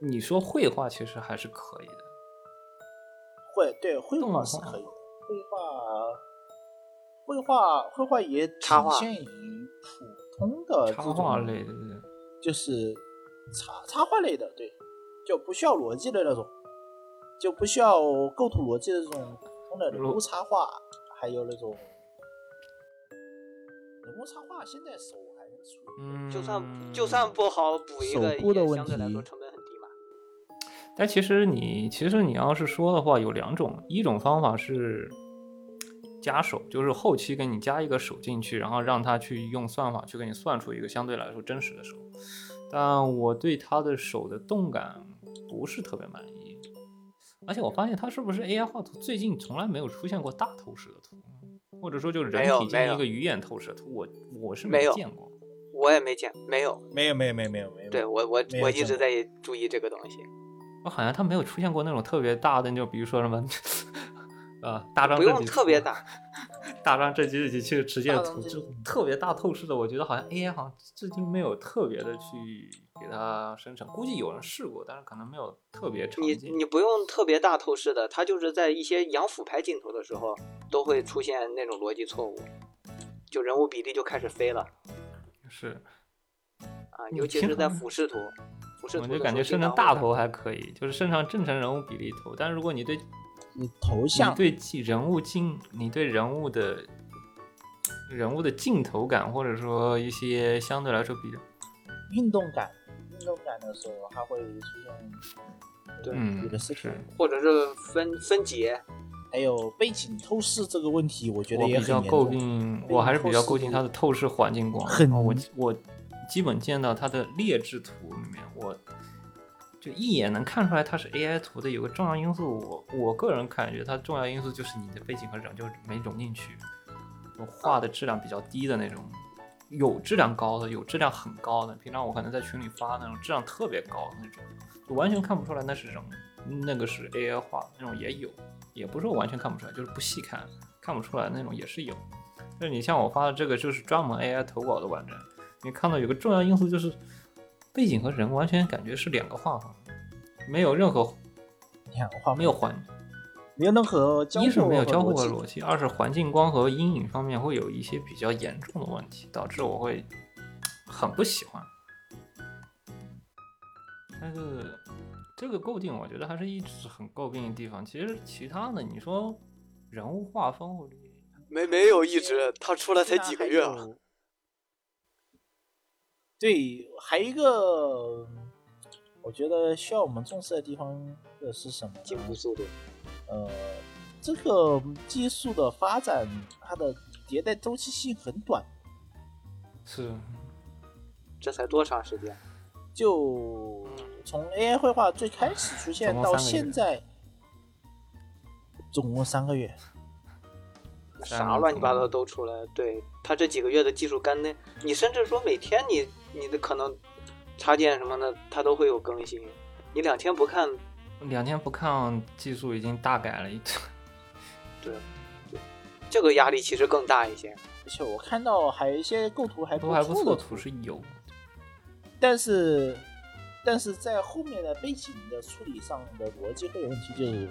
[SPEAKER 1] 你说绘画其实还是可以的，
[SPEAKER 3] 绘对绘
[SPEAKER 1] 画
[SPEAKER 3] 画是可以的，绘画绘画绘画也体
[SPEAKER 2] 插画
[SPEAKER 3] 现于普通的
[SPEAKER 1] 插画类的，
[SPEAKER 3] 就是插插画类的，对，就不需要逻辑的那种，就不需要构图逻辑的这种普通的人物插画，还有那种人物插画，现在手还能处理。
[SPEAKER 1] 嗯，
[SPEAKER 2] 就算就算不好补一个，
[SPEAKER 3] 手部的问
[SPEAKER 2] 也相对来说成本很低嘛。
[SPEAKER 1] 但其实你其实你要是说的话，有两种，一种方法是加手，就是后期给你加一个手进去，然后让他去用算法去给你算出一个相对来说真实的手。但我对他的手的动感不是特别满意，而且我发现他是不是 AI 画图最近从来没有出现过大透视的图，或者说就是人体进行一个鱼眼透视图，我我是
[SPEAKER 2] 没有
[SPEAKER 1] 见过。
[SPEAKER 2] 我也没见，没有。
[SPEAKER 3] 没有没有没有没有没有。
[SPEAKER 2] 对我我我一直在注意这个东西。
[SPEAKER 1] 我好像他没有出现过那种特别大的，就比如说什么，[LAUGHS] 呃，大张
[SPEAKER 2] 不用特别大，[LAUGHS]
[SPEAKER 1] 大张这几几去直接图就特别大透视的，我觉得好像 AI 好像至今没有特别的去给它生成，估计有人试过，但是可能没有特别常
[SPEAKER 2] 你
[SPEAKER 1] 见。
[SPEAKER 2] 你不用特别大透视的，它就是在一些仰俯拍镜头的时候，都会出现那种逻辑错误，就人物比例就开始飞了
[SPEAKER 1] 是，
[SPEAKER 2] 啊，尤其是在俯视图，俯视图
[SPEAKER 1] 我就感觉生成大头还可以，就是生成正常人物比例头，但是如果你对
[SPEAKER 3] 你头
[SPEAKER 1] 你
[SPEAKER 3] 像
[SPEAKER 1] 对镜人物镜，你对人物的人物的镜头感，或者说一些相对来说比较
[SPEAKER 3] 运动感，运动感的时候，它会出现
[SPEAKER 2] 对
[SPEAKER 1] 嗯
[SPEAKER 3] 有的是
[SPEAKER 1] 是。
[SPEAKER 2] 或者是分分解，
[SPEAKER 3] 还有背景透视这个问题，我觉得
[SPEAKER 1] 我
[SPEAKER 3] 也
[SPEAKER 1] 比较诟。病，我还是比较诟病它的透视环境光。
[SPEAKER 3] 很
[SPEAKER 1] 我我基本见到它的劣质图里面，我就一眼能看出来它是 AI 图的。有个重要因素，我我个人感觉它重要因素就是你的背景和人就没融进去，我画的质量比较低的那种。有质量高的，有质量很高的。平常我可能在群里发那种质量特别高的那种，就完全看不出来那是人，那个是 AI 画那种也有，也不是说完全看不出来，就是不细看看不出来那种也是有。但是你像我发的这个，就是专门 AI 投稿的网站，你看到有个重要因素就是背景和人完全感觉是两个画风，没有任何
[SPEAKER 3] 两个画
[SPEAKER 1] 没有环，
[SPEAKER 3] 没有任何交互
[SPEAKER 1] 一是没有交互
[SPEAKER 3] 和逻辑
[SPEAKER 1] 二是环境光和阴影方面会有一些比较严重的问题，导致我会很不喜欢。但是这个诟病，我觉得还是一直很诟病的地方。其实其他的，你说人物画风，我
[SPEAKER 2] 没没有一直，他出来才几个月啊。
[SPEAKER 3] 对，还有一个，我觉得需要我们重视的地方的是什么？
[SPEAKER 2] 进步速度，
[SPEAKER 3] 呃，这个技术的发展，它的迭代周期性很短，
[SPEAKER 1] 是
[SPEAKER 2] 这才多长时间？
[SPEAKER 3] 就从 AI 绘画最开始出现到现在，总共三个月。
[SPEAKER 2] 啥乱七八糟都出来。对他这几个月的技术干的，你甚至说每天你你的可能插件什么的，它都会有更新。你两天不看，
[SPEAKER 1] 两天不看，技术已经大改了一次。[LAUGHS]
[SPEAKER 2] 对，这个压力其实更大一些。
[SPEAKER 3] 而且我看到还有一些构图还
[SPEAKER 1] 都还不错，
[SPEAKER 3] 错的
[SPEAKER 1] 图是有。
[SPEAKER 3] 但是但是在后面的背景的处理上的逻辑会有问题，就是，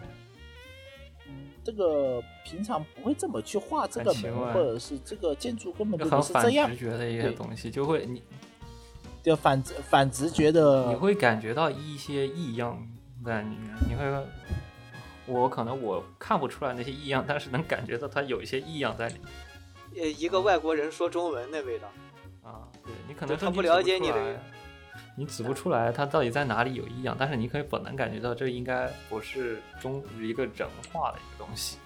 [SPEAKER 3] 嗯，这个平常不会这么去画这个门，或者是这个建筑根本就不是这样
[SPEAKER 1] 直，觉的一些东西，就会你
[SPEAKER 3] 就反直反直觉的，
[SPEAKER 1] 你会感觉到一些异样在里面，你会，我可能我看不出来那些异样，但是能感觉到它有一些异样在里面
[SPEAKER 2] 呃，一个外国人说中文那味道，
[SPEAKER 1] 啊。对你可能
[SPEAKER 2] 就他不了解你这个
[SPEAKER 1] 你指不出来他到底在哪里有异样，但是你可以本能感觉到这应该不是中一个人化的一个东西。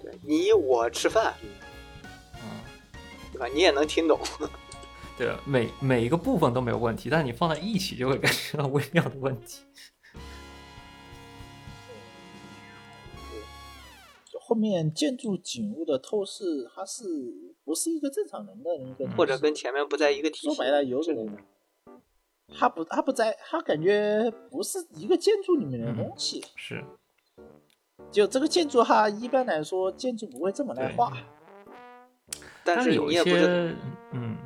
[SPEAKER 2] 对你我吃饭，
[SPEAKER 1] 嗯，
[SPEAKER 2] 对吧？你也能听懂。
[SPEAKER 1] 对，每每一个部分都没有问题，但是你放在一起就会感觉到微妙的问题。
[SPEAKER 3] 就后面建筑景物的透视，它是不是一个正常人的一个，
[SPEAKER 2] 或者跟前面不在一个体系。
[SPEAKER 3] 说白了有种，他不他不在，他感觉不是一个建筑里面的东西。
[SPEAKER 1] 是，
[SPEAKER 3] 就这个建筑，哈一般来说建筑不会这么来画。
[SPEAKER 2] 但是
[SPEAKER 1] 是有一
[SPEAKER 2] 你也不是，
[SPEAKER 1] 些，嗯，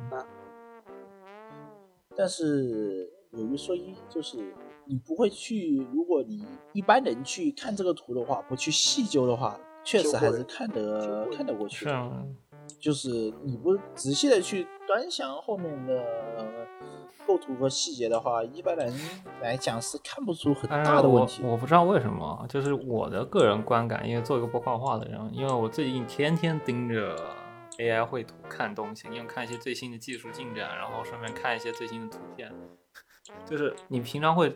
[SPEAKER 3] 但是有一说一，就是你不会去，如果你一般人去看这个图的话，不去细究的话，确实还是看得看得过去的。
[SPEAKER 1] 是啊，
[SPEAKER 3] 就是你不仔细的去端详后面的构图和细节的话，一般人来讲是看不出很大的问题。
[SPEAKER 1] 我不知道为什么，就是我的个人观感，因为做一个不画画的人，因为我最近天天盯着 AI 绘图看东西，因为看一些最新的技术进展，然后顺便看一些最新的图片。就是你平常会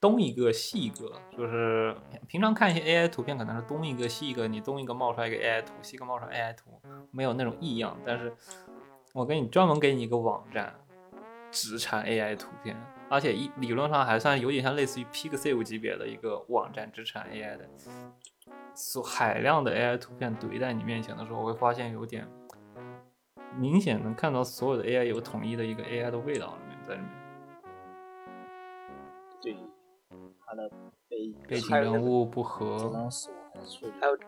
[SPEAKER 1] 东一个西一个，就是平常看一些 AI 图片可能是东一个西一个，你东一个冒出来一个 AI 图，西一个冒出来 AI 图，没有那种异样。但是我给你专门给你一个网站，只产 AI 图片，而且一理论上还算有点像类似于 Pixel 级别的一个网站，只产 AI 的。所海量的 AI 图片怼在你面前的时候，会发现有点明显能看到所有的 AI 有统一的一个 AI 的味道里面在里面。
[SPEAKER 3] 对，它的背
[SPEAKER 1] 背景人物不合，
[SPEAKER 3] 还
[SPEAKER 2] 有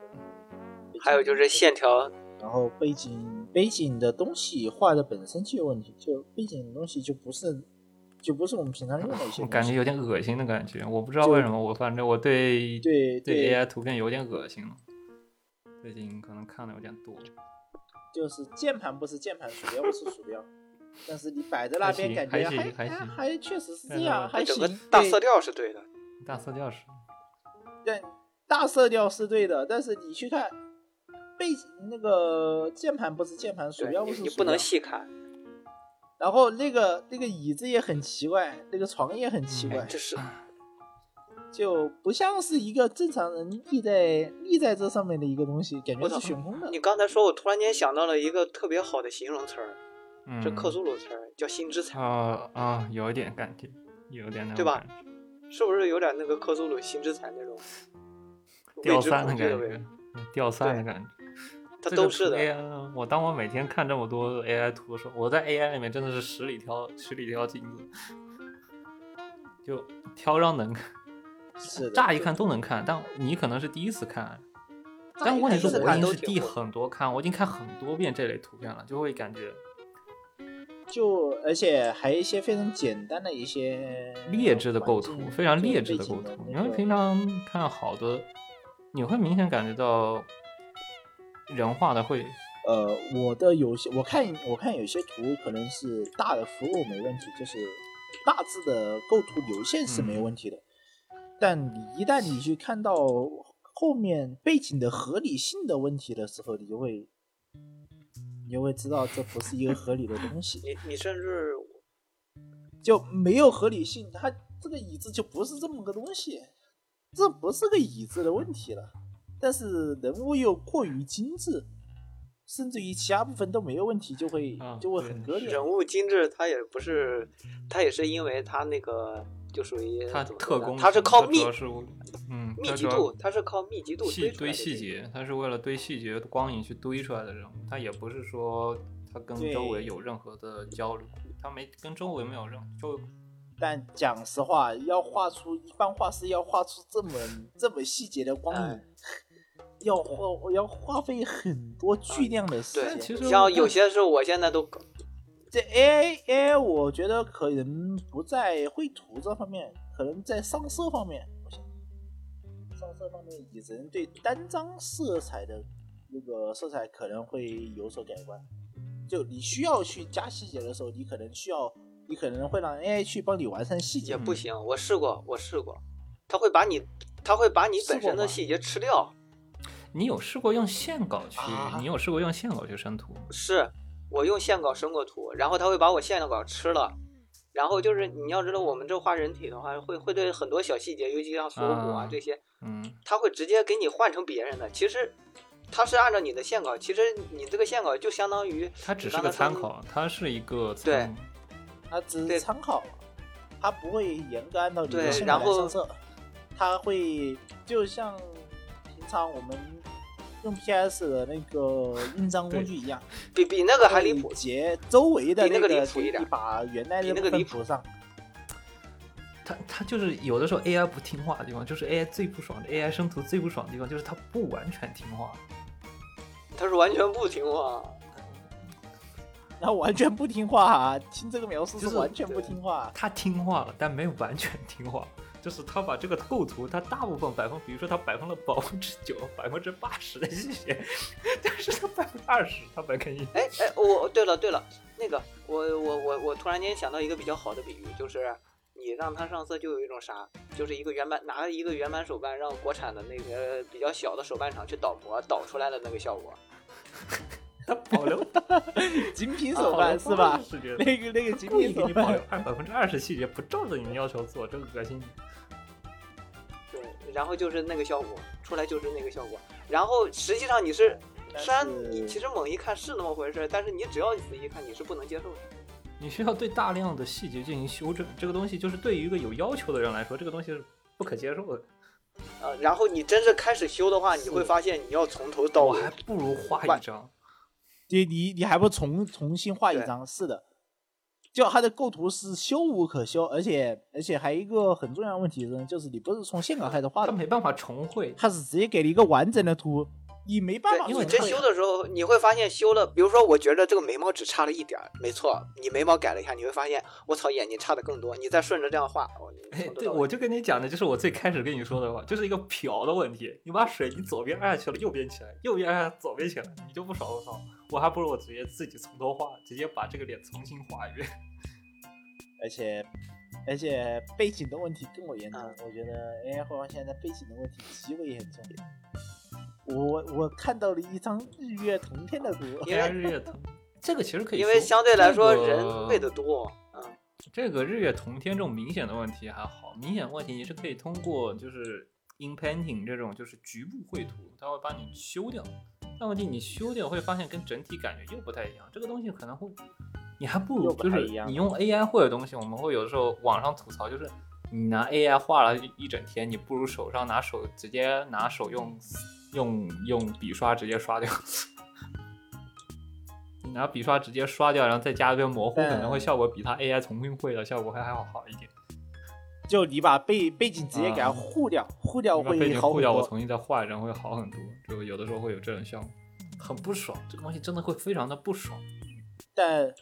[SPEAKER 2] 还有就是线条，
[SPEAKER 3] 然后背景背景的东西画的本身就有问题，就背景的东西就不是就不是我们平常用的一些。
[SPEAKER 1] 我感觉有点恶心的感觉。我不知道为什么，我反正我对
[SPEAKER 3] 对
[SPEAKER 1] 对 AI 图片有点恶心了。最近可能看的有点多，
[SPEAKER 3] 就是键盘不是键盘，鼠标不是鼠标，[LAUGHS] 但是你摆在那边感觉
[SPEAKER 1] 还行
[SPEAKER 3] 还
[SPEAKER 1] 还
[SPEAKER 3] 确实是这样，还行
[SPEAKER 2] 整个。大色调是对的。
[SPEAKER 1] 大色调是
[SPEAKER 3] 对，大色调是对的，但是你去看背景那个键盘不是键盘，鼠标不是鼠标，
[SPEAKER 2] 你你不能细看，
[SPEAKER 3] 然后那个那个椅子也很奇怪，那个床也很奇怪，
[SPEAKER 2] 就是 [LAUGHS]
[SPEAKER 3] 就不像是一个正常人立在立在这上面的一个东西，感觉
[SPEAKER 2] 我操。
[SPEAKER 3] 是悬空的。
[SPEAKER 2] 你刚才说，我突然间想到了一个特别好的形容词儿，
[SPEAKER 1] 嗯，
[SPEAKER 2] 这克苏鲁词儿叫心之彩，
[SPEAKER 1] 啊啊，有一点感觉，有点那种
[SPEAKER 2] 对吧？是不是有点那个克苏鲁心之彩那种？
[SPEAKER 1] 掉散的感觉掉散的感觉。
[SPEAKER 2] 它都是的。
[SPEAKER 1] AI，我当我每天看这么多 AI 图的时候，我在 AI 里面真的是十里挑十里挑金子，就挑上能看，
[SPEAKER 3] 是，
[SPEAKER 1] 乍一看都能看，但你可能是第一次看，但问题是我已经是第很多看，我已经看很多遍这类图片了，就会感觉
[SPEAKER 3] 就而且还有一些非常简单的一些
[SPEAKER 1] 劣质的构图，非常劣质的构图。
[SPEAKER 3] 你们
[SPEAKER 1] 平常看好的，你会明显感觉到人画的会
[SPEAKER 3] 呃，我的有些我看我看有些图可能是大的符箓没问题，就是大致的构图流线是没有问题的，但你一旦你去看到后面背景的合理性的问题的时候，你就会你就会知道这不是一个合理的东西，
[SPEAKER 2] 你你甚至
[SPEAKER 3] 就没有合理性，它这个椅子就不是这么个东西，这不是个椅子的问题了，但是人物又过于精致。甚至于其他部分都没有问题，就会、
[SPEAKER 1] 啊
[SPEAKER 3] 就会很割裂。
[SPEAKER 2] 人物精致，它也不是，它也是因为它那个就属于
[SPEAKER 1] 它
[SPEAKER 2] 怎么说呢
[SPEAKER 1] 特工，
[SPEAKER 2] 他是靠密
[SPEAKER 1] 嗯
[SPEAKER 2] 密集度，它是靠密集度
[SPEAKER 1] 细堆
[SPEAKER 2] 堆
[SPEAKER 1] 细节，它是为了堆细节光影去堆出来的人物，他也不是说他跟周围有任何的交流，他没跟周围没有任就
[SPEAKER 3] 但讲实话，要画出一般画师要画出这么这么细节的光影，
[SPEAKER 2] 哎
[SPEAKER 3] 要花要花费很多巨量的时
[SPEAKER 2] 对
[SPEAKER 3] 间。
[SPEAKER 1] 其实
[SPEAKER 2] 像有些时候，我现在都
[SPEAKER 3] 这 AI AI，我觉得可能不在绘图这方面，可能在上色方面，我想上色方面，蚁人对单张色彩的那个色彩可能会有所改观。就你需要去加细节的时候，你可能需要，你可能会让 AI 去帮你完善细节
[SPEAKER 2] 也。不行。我试过，我试过，它会把你，它会把你本身的细节吃掉。
[SPEAKER 1] 你有试过用线稿去，
[SPEAKER 3] 啊
[SPEAKER 1] 你有试过用线稿去生图？
[SPEAKER 2] 是我用线稿生过图，然后它会把我线稿吃了。然后就是你要知道，我们这画人体的话，会会对很多小细节，尤其像锁骨啊
[SPEAKER 1] 啊
[SPEAKER 2] 这些，
[SPEAKER 1] 嗯，
[SPEAKER 2] 它会直接给你换成别人的。其实它是按照你的线稿，其实你这个线稿就相当于
[SPEAKER 1] 它只是个参考，它是一个
[SPEAKER 2] 对
[SPEAKER 1] 参
[SPEAKER 3] 它只
[SPEAKER 2] 对
[SPEAKER 3] 是参考，它不会严格按照你的
[SPEAKER 2] 对
[SPEAKER 3] 性
[SPEAKER 2] 然后
[SPEAKER 3] 来上色，它会就像平常我们用 PS 的那个印章工具一样，
[SPEAKER 2] 比比那个还离谱
[SPEAKER 3] 会。截周围的
[SPEAKER 2] 那个
[SPEAKER 3] 个
[SPEAKER 2] 离谱一点
[SPEAKER 3] 你把原来的
[SPEAKER 2] 那个离谱
[SPEAKER 3] 上。
[SPEAKER 1] 他他就是有的时候 AI 不听话的地方，就是 AI 最不爽的 AI 生图最不爽的地方，就是它不完全听话。
[SPEAKER 2] 他是完全不听话，[LAUGHS]
[SPEAKER 3] 然后完全不听话、啊，听这个描述
[SPEAKER 1] 是是
[SPEAKER 3] 完全不听话。
[SPEAKER 1] 它听话了，但没有完全听话。就是他把这个构图，它大部分百分，比如说他百分了百分之九、百分之八十的细节，但是他百分之二十，它本可以。
[SPEAKER 2] 哎哎，我对了对了，那个我我我我突然间想到一个比较好的比喻，就是你让他上色就有一种啥，就是一个原版拿一个原版手办让国产的那个比较小的手办厂去导模导出来的那个效果，
[SPEAKER 1] 它保留 [LAUGHS]
[SPEAKER 3] 精品手办是吧？
[SPEAKER 1] 视觉
[SPEAKER 3] 那个那个精品手
[SPEAKER 1] 给你保留
[SPEAKER 3] 办，
[SPEAKER 1] 按百分之二十细节，不照着你要求做，这个恶心。
[SPEAKER 2] 对然后就是那个效果，出来就是那个效果。然后实际上你是，
[SPEAKER 3] 但
[SPEAKER 2] 虽然你其实猛一看是那么回事，但是你只要仔细看，你是不能接受的。
[SPEAKER 1] 你需要对大量的细节进行修正，这个东西就是对于一个有要求的人来说，这个东西是不可接受的。
[SPEAKER 2] 呃，然后你真是开始修的话，你会发现你要从头到尾
[SPEAKER 1] 我还不如画一张。
[SPEAKER 3] 你你你还不重重新画一张？是的，就它的构图是修无可修，而且而且还有一个很重要的问题呢，就是你不是从线稿开始画的，
[SPEAKER 1] 他没办法重绘，
[SPEAKER 3] 它是直接给你一个完整的图，你没办法，
[SPEAKER 1] 因为
[SPEAKER 2] 你真修的时候，你会发现修了，比如说，我觉得这个眉毛只差了一点儿，没错，你眉毛改了一下，你会发现，我操，眼睛差的更多。你再顺着这样画，
[SPEAKER 1] 对，我就跟你讲的，就是我最开始跟你说的话，就是一个漂的问题。你把水你左边按下去了，右边起来，右边按左边起来，你就不爽我操！我还不如我直接自己从头画，直接把这个脸重新画一遍。
[SPEAKER 3] 而且而且背景的问题更为严重，
[SPEAKER 2] 嗯
[SPEAKER 3] 我觉得 AI 绘画现在背景的问题极为严重。我我看到了一张日月同天的图，
[SPEAKER 2] 因为
[SPEAKER 1] 哎日月同，[LAUGHS] 这个其实可以
[SPEAKER 2] 因，为相对来说
[SPEAKER 1] 这个
[SPEAKER 2] 人会的多，嗯，
[SPEAKER 1] 这个日月同天这种明显的问题还好，明显问题你是可以通过就是 in painting 这种就是局部绘图，它会帮你修掉。但问题你修掉会发现跟整体感觉又不太一样，这个东西可能会，你还不如就是
[SPEAKER 3] 一样
[SPEAKER 1] 你用 AI 绘的东西，我们会有的时候网上吐槽，就是你拿 AI 画了一一整天，你不如手上拿手直接拿手用用用笔刷直接刷掉。[LAUGHS] 你拿笔刷直接刷掉，然后再加一个模糊，可能会效果比它 AI 重新绘的效果会还好好一点。
[SPEAKER 3] 就你把背背景直接给它
[SPEAKER 1] 啊
[SPEAKER 3] 糊掉，糊掉
[SPEAKER 1] 你把背
[SPEAKER 3] 会
[SPEAKER 1] 景糊掉，我。重新再画一张会好很多。就有的时候会有这种效果，很不爽。这个东西真的会非常的不爽。
[SPEAKER 3] 但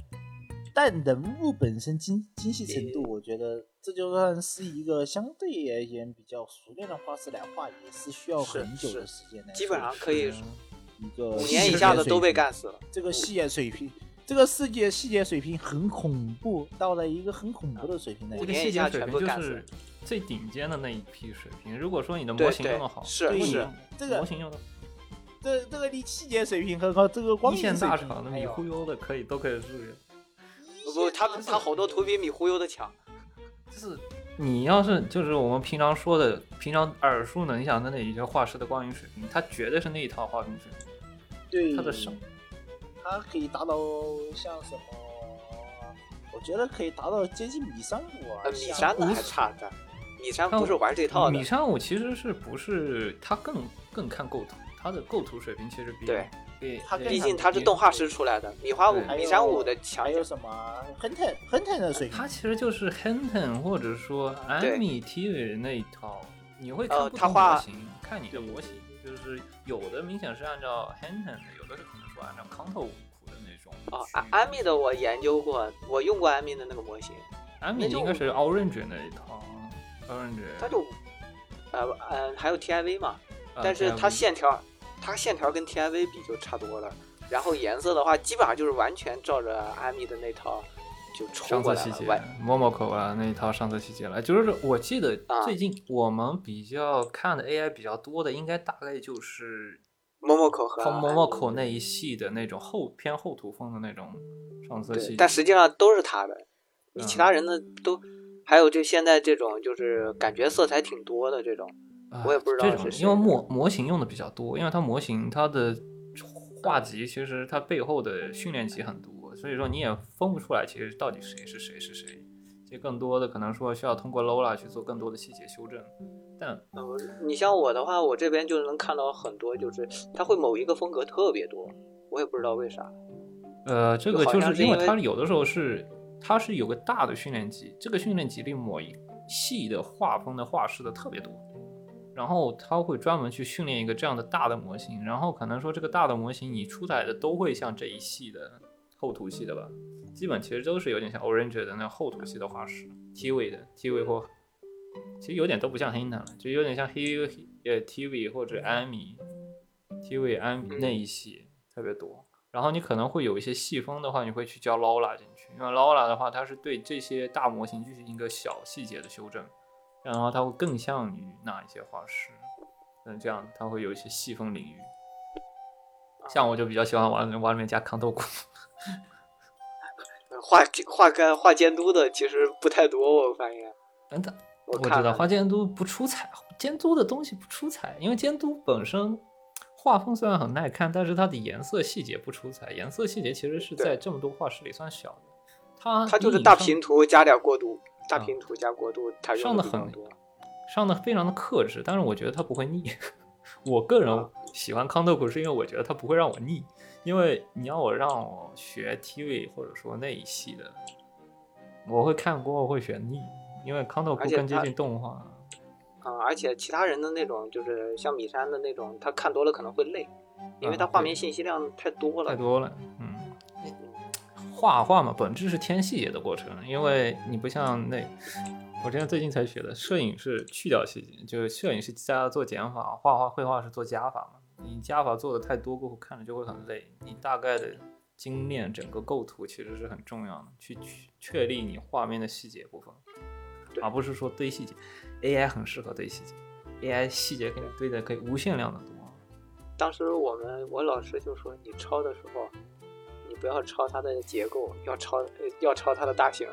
[SPEAKER 3] 但人物本身精精细程度，我觉得这就算是一个相对而言比较熟练的画师来画，也是需要很久的时间来
[SPEAKER 2] 基本上可以
[SPEAKER 1] 是
[SPEAKER 3] 一个
[SPEAKER 2] 五年以下的都被干死了。
[SPEAKER 3] 这个细节水平，这个世界细节水平很恐怖，到了一个很恐怖的水平来
[SPEAKER 2] 五
[SPEAKER 1] 这个
[SPEAKER 2] 年以下全
[SPEAKER 1] 细节水平
[SPEAKER 2] 部干死
[SPEAKER 1] 就是最顶尖的那一批水平。如果说你的模型用的好，
[SPEAKER 2] 是
[SPEAKER 3] 是这个
[SPEAKER 1] 模型用的
[SPEAKER 3] 这这个你细节水平很高，这个光
[SPEAKER 1] 线大厂的米忽悠的可以都可以入园。
[SPEAKER 2] 不不，他他好多图比米忽悠的强。
[SPEAKER 1] 就是你要是就是我们平常说的，平常耳熟能详的那一些画师的光影水平，他绝对是那一套画风水平。
[SPEAKER 3] 对
[SPEAKER 1] 他的上，
[SPEAKER 3] 它可以达到像什么？我觉得可以达到接近米山舞啊
[SPEAKER 2] 呃，，米
[SPEAKER 3] 像
[SPEAKER 2] 山的还差着，米山不是玩这套的
[SPEAKER 1] 米。山五其实是不是他更更看构图，他的构图水平其实比
[SPEAKER 2] 对
[SPEAKER 1] 比
[SPEAKER 3] 他更
[SPEAKER 2] 毕竟它是动画师出来的，米花
[SPEAKER 1] 五、
[SPEAKER 2] 米山五的强
[SPEAKER 3] 还有什么？亨腾亨腾的水平
[SPEAKER 1] 他，其实就是 Hinton 或者说
[SPEAKER 2] 对。
[SPEAKER 1] Amy TV 那一套，你会看不同模型，看你的模型，就是有的明显是按照 Hinton 的，有的是可能说按照 Contour 舞谱的那种
[SPEAKER 2] 哦
[SPEAKER 1] 去，
[SPEAKER 2] 安安米的我研究过，我用过安米的那个模型
[SPEAKER 1] ，Amy
[SPEAKER 2] 那就
[SPEAKER 1] 应该是 Orange 那一套，Orange，
[SPEAKER 2] 它就呃呃还有 TIV 嘛，
[SPEAKER 1] 啊
[SPEAKER 2] 但是它线条，它线条跟 TIV 比就差多了。然后颜色的话，基本上就是完全照着阿米的那套就抽
[SPEAKER 1] 上
[SPEAKER 2] 过来了。
[SPEAKER 1] 色细节
[SPEAKER 2] 完
[SPEAKER 1] ，，Momoko 啊那一套上色细节了，就是我记得
[SPEAKER 2] 啊
[SPEAKER 1] 最近我们比较看的 AI 比较多的，应该大概就是
[SPEAKER 2] 某某口和
[SPEAKER 1] 从
[SPEAKER 2] 安米
[SPEAKER 1] Momoko 那一系的那种后偏后涂风的那种上色细，节，
[SPEAKER 2] 但实际上都是他的。你
[SPEAKER 1] 嗯
[SPEAKER 2] 其他人的都，还有就现在这种就是感觉色彩挺多的这种，
[SPEAKER 1] 啊
[SPEAKER 2] 我也不知道
[SPEAKER 1] 这种因为模模型用的比较多，因为它模型它的画集其实它背后的训练集很多，所以说你也分不出来其实到底谁是谁是谁。其实更多的可能说需要通过 Lola 去做更多的细节修正，但
[SPEAKER 2] 呃，你像我的话，我这边就能看到很多，就是他会某一个风格特别多，我也不知道为啥。
[SPEAKER 1] 呃，这个就是因为
[SPEAKER 2] 像是因为
[SPEAKER 1] 它有的时候是它是有个大的训练集，这个训练集里某一系的画风的画师的特别多，然后他会专门去训练一个这样的大的模型，然后可能说这个大的模型你出来的都会像这一系的厚涂系的吧，基本其实都是有点像 Orange 的那厚涂系的化石，T V 的 T V 或其实有点都不像 Hinton 了，就有点像 He 呃 T V 或者 Amy T V 安
[SPEAKER 2] 嗯
[SPEAKER 1] 那一系特别多。然后你可能会有一些细分的话，你会去教 Lola 进去，因为 Lola 的话，它是对这些大模型进行一个小细节的修正，然后它会更像于那一些画师，嗯，这样它会有一些细分领域。像我就比较喜欢往往里面加康豆库，[LAUGHS]
[SPEAKER 2] 呃画画干画监督的其实不太多，我发现。
[SPEAKER 1] 嗯，它我知道画监督不出彩，监督的东西不出彩，因为监督本身画风虽然很耐看，但是它的颜色细节不出彩，颜色细节其实是在这么多画师里算小的。它
[SPEAKER 2] 它就是大平图加点过渡，大
[SPEAKER 1] 啊
[SPEAKER 2] 平图加国度，它用
[SPEAKER 1] 上的很
[SPEAKER 2] 多。
[SPEAKER 1] 上的非常的克制，但是我觉得它不会腻。[LAUGHS] 我个人
[SPEAKER 2] 啊
[SPEAKER 1] 喜欢康豆库是因为我觉得它不会让我腻，因为你要我让我学 TV 或者说那一系的，我会看过后会选腻，因为康豆库
[SPEAKER 2] 而且
[SPEAKER 1] 更接近动画。
[SPEAKER 2] 啊、而且其他人的那种，就是像米山的那种，他看多了可能会累，因为
[SPEAKER 1] 啊
[SPEAKER 2] 他画面信息量太多了。
[SPEAKER 1] 太多了，嗯，画画嘛，本质是添细节的过程，因为你不像那，我之前最近才学的，摄影是去掉细节，就是摄影是加做减法，画画绘画是做加法嘛。你加法做的太多过后，看着就会很累。你大概的精炼整个构图其实是很重要的，去确确立你画面的细节部分，而不是说堆细节。AI 很适合堆细节，AI 细节可以堆的可以无限量的多。
[SPEAKER 2] 当时我们我老师就说，你抄的时候，不要抄它的结构，要抄呃要抄它的大型，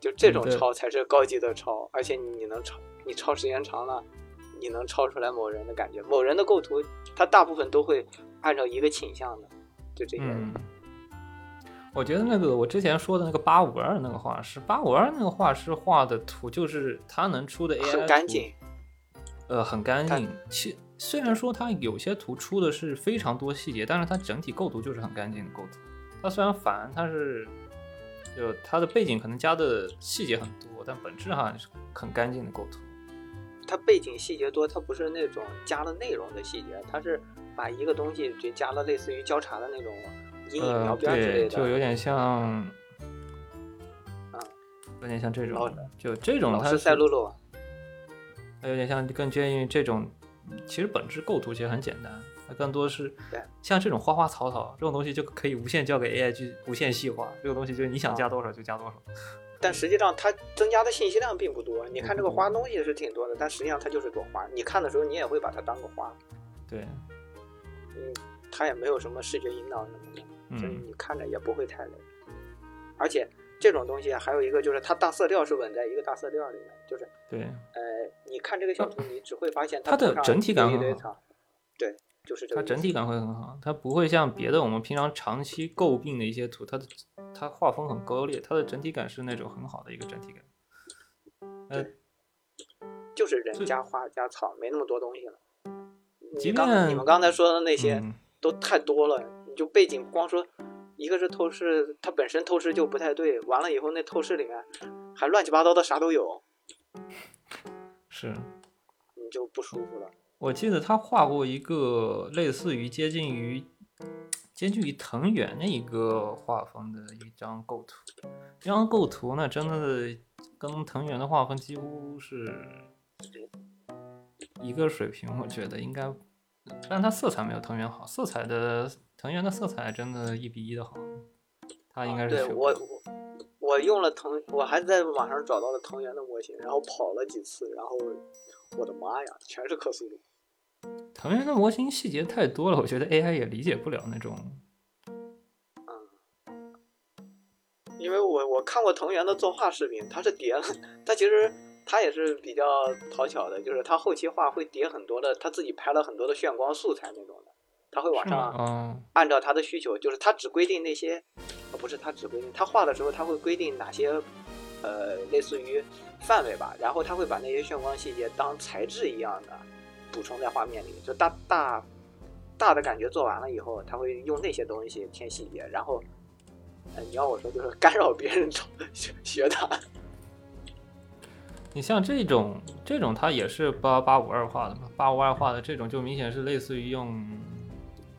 [SPEAKER 2] 就这种抄才是高级的抄，而且你能抄，你抄时间长了，你能抄出来某人的感觉，某人的构图，他大部分都会按照一个倾向的，就这些。
[SPEAKER 1] 嗯，我觉得那个我之前说的那个八五二那个画师，八五二那个画师画的图，就是他能出的
[SPEAKER 2] 很干净，
[SPEAKER 1] 呃，很干
[SPEAKER 2] 干
[SPEAKER 1] 净。其虽然说它有些图出的是非常多细节，但是它整体构图就是很干净的构图。它虽然烦，但是就它的背景可能加的细节很多，但本质上是很干净的构图。
[SPEAKER 2] 它背景细节多，它不是那种加了内容的细节，它是把一个东西就加了类似于交叉的那种阴影描
[SPEAKER 1] 呃，
[SPEAKER 2] 边之类
[SPEAKER 1] 对，
[SPEAKER 2] 的，
[SPEAKER 1] 就有点像，
[SPEAKER 2] 啊，
[SPEAKER 1] 有点像这种，就这种它是
[SPEAKER 2] 赛璐璐。
[SPEAKER 1] 它有点像更接近于这种，其实本质构图其实很简单，它更多是
[SPEAKER 2] 对
[SPEAKER 1] 像这种花花草草这种东西就可以无限交给 AI 去无限细化，这个东西就是你想加多少就加多少。
[SPEAKER 2] 但实际上它增加的信息量并不多。你看这个花东西是挺多的，但实际上它就是朵花。你看的时候，你也会把它当个花，
[SPEAKER 1] 对，
[SPEAKER 2] 嗯，它也没有什么视觉引导什么的，所以
[SPEAKER 1] 嗯，
[SPEAKER 2] 你看着也不会太累。而且这种东西还有一个就是它大色调是稳在一个大色调里面，就是
[SPEAKER 1] 对，
[SPEAKER 2] 呃，你看这个小图，你只会发现
[SPEAKER 1] 它的整体感很好
[SPEAKER 2] 对，就是这个。
[SPEAKER 1] 它整体感会很好，它不会像别的我们平常长期诟病的一些图，它的它画风很割裂，它的整体感是那种很好的一个整体感。呃，
[SPEAKER 2] 就是人加花加草，没那么多东西了。
[SPEAKER 1] 即
[SPEAKER 2] 你刚
[SPEAKER 1] 便
[SPEAKER 2] 你们刚才说的那些，
[SPEAKER 1] 嗯
[SPEAKER 2] 都太多了，你就背景光说一个是透视，它本身透视就不太对，完了以后那透视里面还乱七八糟的啥都有，
[SPEAKER 1] 是。
[SPEAKER 2] 你就不舒服了。
[SPEAKER 1] 我记得他画过一个类似于接近于接近于藤原的一个画风的一张构图，这张构图呢，真的跟藤原的画风几乎是一个水平，我觉得应该，但它色彩没有藤原好，色彩的藤原的色彩真的一比一的好，他应该是
[SPEAKER 2] 对
[SPEAKER 1] 学过
[SPEAKER 2] 我我我用了藤，我还在网上找到了藤原的模型，然后跑了几次，然后我的妈呀，全是克苏鲁。
[SPEAKER 1] 藤原的模型细节太多了，我觉得 AI 也理解不了那种。
[SPEAKER 2] 嗯因为我我看过藤原的作画视频，他是叠了，他其实他也是比较讨巧的，就是他后期画会叠很多的，他自己拍了很多的炫光素材那种的，他会往？上
[SPEAKER 1] 嗯，
[SPEAKER 2] 按照他的需求，就是他只规定那些，不是他只规定，他画的时候他会规定哪些，呃，类似于范围吧，然后他会把那些炫光细节当材质一样的补充在画面里，就大大大的感觉做完了以后，他会用那些东西添细节，然后，呃，你要我说就是干扰别人学学他，[LAUGHS]
[SPEAKER 1] 你像这种这种，它也是八八五二画的嘛，八五二画的这种就明显是类似于用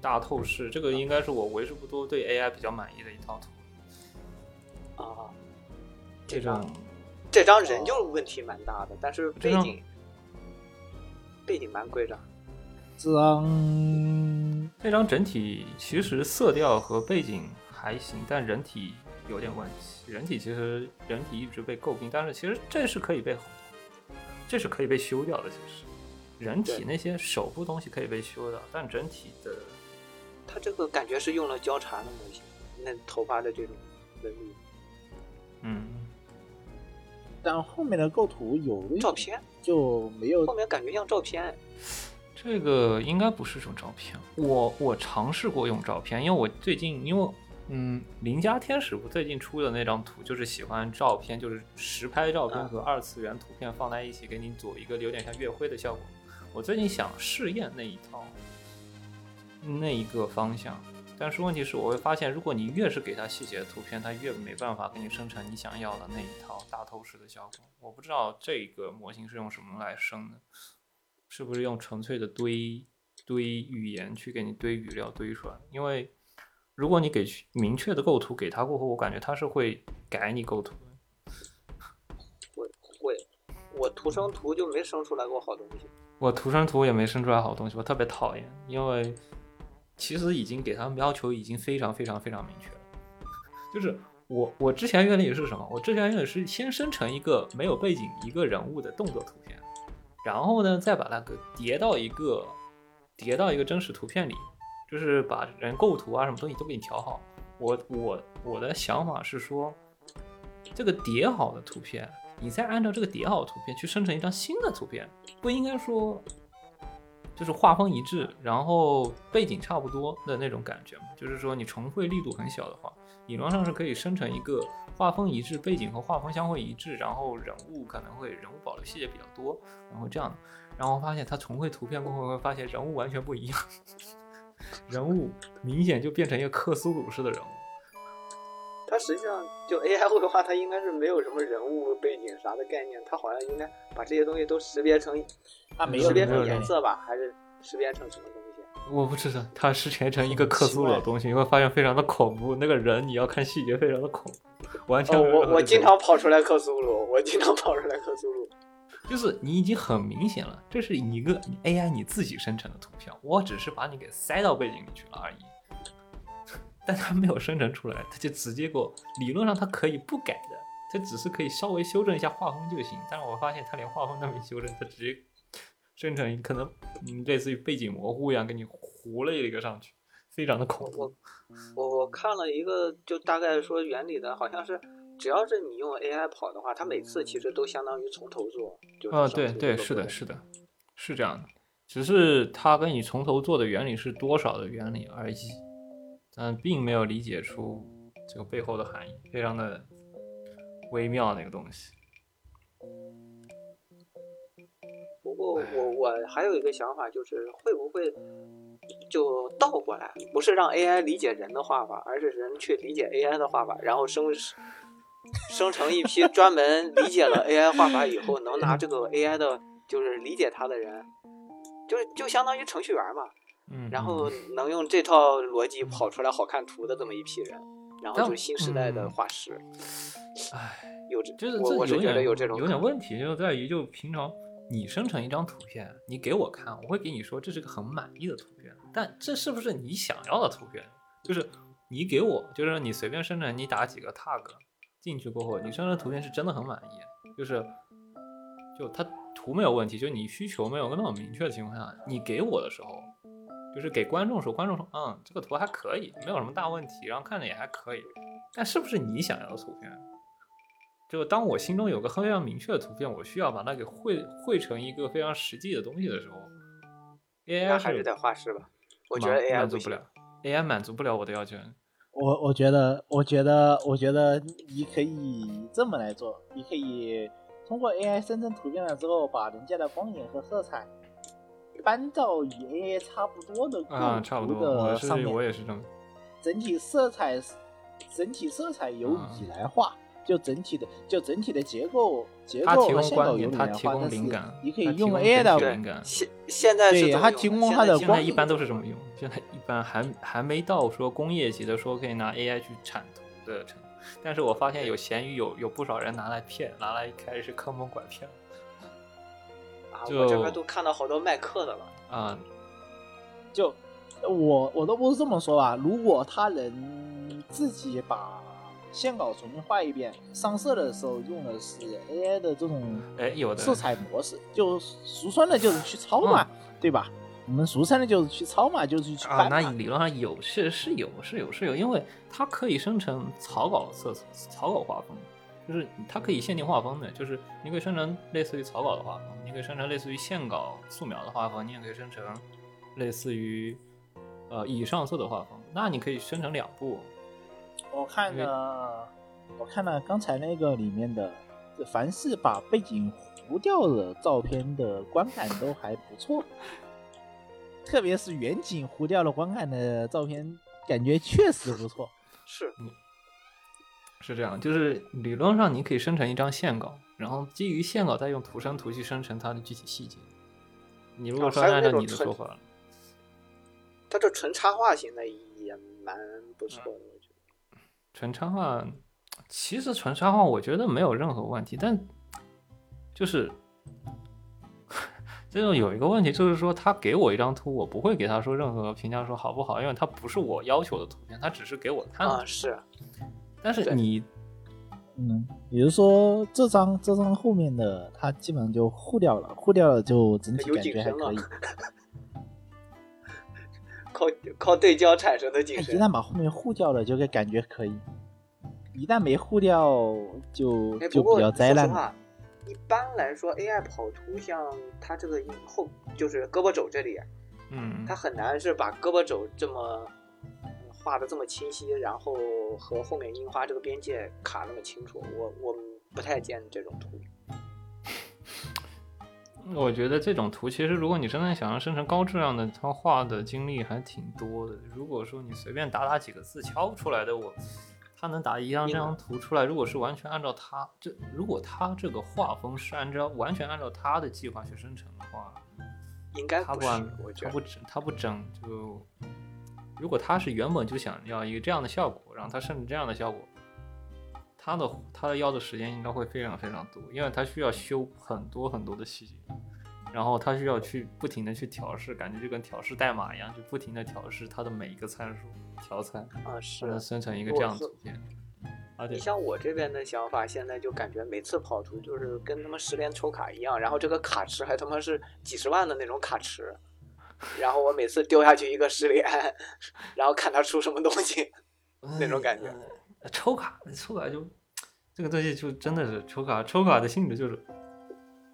[SPEAKER 1] 大透视，这个应该是我为数不多对 AI 比较满意的一套图。
[SPEAKER 2] 啊，
[SPEAKER 1] 这
[SPEAKER 2] 这张这张人就问题蛮大的，但是背景背景蛮规整。
[SPEAKER 3] 这张
[SPEAKER 1] 这张整体其实色调和背景还行，但人体有点问题。人体其实人体一直被诟病，但是其实这是可以被这是可以被修掉的。其实人体那些手部东西可以被修掉，但整体的
[SPEAKER 2] 他这个感觉是用了交叉的模型，那头发的这种纹理。
[SPEAKER 1] 嗯，
[SPEAKER 3] 但后面的构图有
[SPEAKER 2] 照片，
[SPEAKER 3] 就没有
[SPEAKER 2] 后面感觉像照片。
[SPEAKER 1] 这个应该不是种照片，我我尝试过用照片，因为我最近因为嗯，邻家天使不最近出的那张图，就是喜欢照片，就是实拍照片和二次元图片放在一起，给你做一个有点像月辉的效果。我最近想试验那一套，那一个方向，但是问题是，我会发现，如果你越是给它细节的图片，它越没办法给你生成你想要的那一套大透视的效果。我不知道这个模型是用什么来生的。是不是用纯粹的堆堆语言去给你堆语料堆出来？因为如果你给明确的构图给他过后，我感觉他是会改你构图的。
[SPEAKER 2] 会会，我图生图就没生出来过好东西。
[SPEAKER 1] 我图生图也没生出来好东西，我特别讨厌，因为其实已经给他们要求已经非常非常非常明确了。就是我我之前原理是什么？我之前原理是先生成一个没有背景一个人物的动作图片。然后呢，再把那个叠到一个叠到一个真实图片里，就是把人构图啊什么东西都给你调好。我我我的想法是说，这个叠好的图片，你再按照这个叠好的图片去生成一张新的图片，不应该说就是画风一致，然后背景差不多的那种感觉嘛？就是说你重绘力度很小的话，理论上是可以生成一个。画风一致，背景和画风相会一致，然后人物可能会人物保留细节比较多，然后这样，然后发现他重绘图片过后会发现人物完全不一样，[LAUGHS] 人物明显就变成一个克苏鲁式的人物。
[SPEAKER 2] 他实际上就 AI 绘画，它应该是没有什么人物背景啥的概念，它好像应该把这些东西都识别成，
[SPEAKER 3] 它没有
[SPEAKER 2] 识别成颜色吧，还是识别成什么东西？
[SPEAKER 1] 我不知道，它是切成一个克苏鲁的东西，你会发现非常的恐怖，那个人你要看细节，非常的恐怖。完全，
[SPEAKER 2] 我我经常跑出来克苏鲁，我经常跑出来克苏鲁。[LAUGHS]
[SPEAKER 1] 就是你已经很明显了，这是一个 AI 你自己生成的图像，我只是把你给塞到背景里去了而已。但它没有生成出来，它就直接给我，理论上它可以不改的，它只是可以稍微修正一下画风就行。但是我发现它连画风都没修正，它直接生成可能嗯类似于背景模糊一样，给你糊了一个上去。非常的恐怖。
[SPEAKER 2] 我我看了一个，就大概说原理的，好像是只要是你用 AI 跑的话，它每次其实都相当于从头做。
[SPEAKER 1] 啊，对对，是的，是的，是这样的。只是它跟你从头做的原理是多少的原理而已，但并没有理解出这个背后的含义，非常的微妙那个东西。
[SPEAKER 2] 不过我我还有一个想法，就是会不会？就倒过来，不是让 AI 理解人的画法，而是人去理解 AI 的画法，然后生生成一批专门理解了 AI 画法以后，能拿这个 AI 的，就是理解它的人，就就相当于程序员嘛。
[SPEAKER 1] 嗯。
[SPEAKER 2] 然后能用这套逻辑跑出来好看图的这么一批人，然后就新时代的画师。
[SPEAKER 1] 唉，
[SPEAKER 2] 有这，
[SPEAKER 1] 就是
[SPEAKER 2] 我我是觉得有这种
[SPEAKER 1] 有点问题，就在于就平常你生成一张图片，你给我看，我会给你说这是个很满意的图片。但这是不是你想要的图片？就是你给我，就是你随便生成，你打几个 tag 进去过后，你生成图片是真的很满意。就是，就它图没有问题，就你需求没有那么明确的情况下，你给我的时候，就是给观众说，观众说，嗯，这个图还可以，没有什么大问题，然后看着也还可以。但是不是你想要的图片？就当我心中有个非常明确的图片，我需要把它给绘绘成一个非常实际的东西的时候，AI
[SPEAKER 2] 还是得画师吧。我觉得 AI
[SPEAKER 1] 满足不了，AI 满足不了我的要求。
[SPEAKER 3] 我我觉得，我觉得，我觉得你可以这么来做，你可以通过 AI 生成图片了之后，把人家的光影和色彩搬到与 AI 差不多的
[SPEAKER 1] 啊，差不多
[SPEAKER 3] 的上面。
[SPEAKER 1] 我也是这么。
[SPEAKER 3] 整体色彩，整体色彩由你来画。就整体的，就整体的结构结构和线稿由你来画，但是你可以用 AI 的。
[SPEAKER 2] 现现在
[SPEAKER 3] 是它提供它的光，
[SPEAKER 1] 一般都是这么用。现在一般还还没到说工业级的，说可以拿 AI 去产图的程度。但是我发现有闲鱼有有不少人拿来骗，拿来开始坑蒙拐骗。
[SPEAKER 2] 啊，我这边都看到好多卖课的了。
[SPEAKER 1] 啊，
[SPEAKER 3] 就我我都不是这么说吧，如果他能自己把。线稿重新画一遍，上色的时候用的是 AI 的这种
[SPEAKER 1] 哎有的
[SPEAKER 3] 色彩模式，就俗称的就是去抄嘛，对吧？我们俗称的就是去抄嘛，就是去
[SPEAKER 1] 啊。那理论上有是是有是有是有，因为它可以生成草稿色草稿画风，就是它可以限定画风的，就是你可以生成类似于草稿的画风，你可以生成类似于线稿素描的画风，你也可以生成类似于呃以上色的画风。那你可以生成两部，
[SPEAKER 3] 我看
[SPEAKER 1] 因为
[SPEAKER 3] 了，我看了刚才那个里面的，凡是把背景糊掉的照片的观感都还不错，特别是远景糊掉了观感的照片，感觉确实不错。
[SPEAKER 2] 是
[SPEAKER 1] 是这样，就是理论上你可以生成一张线稿，然后基于线稿再用图生图去生成它的具体细节。你如果说按照你的说法，
[SPEAKER 2] 它这纯插画型的也蛮不错的，我觉得。
[SPEAKER 1] 纯插画，其实纯插画我觉得没有任何问题，但就是 [LAUGHS] 这种有一个问题，就是说他给我一张图，我不会给他说任何评价说好不好，因为它不是我要求的图片，它只是给我看的。
[SPEAKER 2] 啊，是
[SPEAKER 1] 但是你
[SPEAKER 3] 嗯，比如说这张这张后面的，它基本上就糊掉了，糊掉了就整体
[SPEAKER 2] 有
[SPEAKER 3] 感觉还
[SPEAKER 2] 景深了
[SPEAKER 3] 可以。[LAUGHS]
[SPEAKER 2] 靠靠对焦产生的景深。
[SPEAKER 3] 一旦把后面糊掉了，就会感觉可以；一旦没糊掉，就就比较灾难
[SPEAKER 2] 一般来说，AI 跑图像它这个后就是胳膊肘这里，
[SPEAKER 1] 嗯
[SPEAKER 2] 它，很难是把胳膊肘这么嗯画的这么清晰，然后和后面樱花这个边界卡那么清楚。我我不太见这种图。[LAUGHS]
[SPEAKER 1] 我觉得这种图其实如果你真的想要生成高质量的，它画的精力还挺多的。如果说你随便打打几个字敲出来的，我他能打一张这张图出来，如果是完全按照他这，如果他这个画风是按照完全按照他的计划去生成的话，
[SPEAKER 2] 应该不是
[SPEAKER 1] 他不按，
[SPEAKER 2] 我觉得
[SPEAKER 1] 他不整他不整就，如果他是原本就想要一个这样的效果，然后他甚至这样的效果，他的他的要的时间应该会非常非常多，因为他需要修很多很多的细节，然后他需要去不停的去调试，感觉就跟调试代码一样，就不停的调试它的每一个参数调参，
[SPEAKER 2] 啊是。
[SPEAKER 1] 生成一个这样的
[SPEAKER 2] 是
[SPEAKER 1] 图片。而且
[SPEAKER 2] 你像我这边的想法，现在就感觉每次跑图就是跟他妈十连抽卡一样，然后这个卡池还他妈是几十万的那种卡池，然后我每次丢下去一个十连，[LAUGHS] 然后看他出什么东西。那种感觉
[SPEAKER 1] 呃抽卡，抽卡就这个东西就真的是抽卡，抽卡的性质就是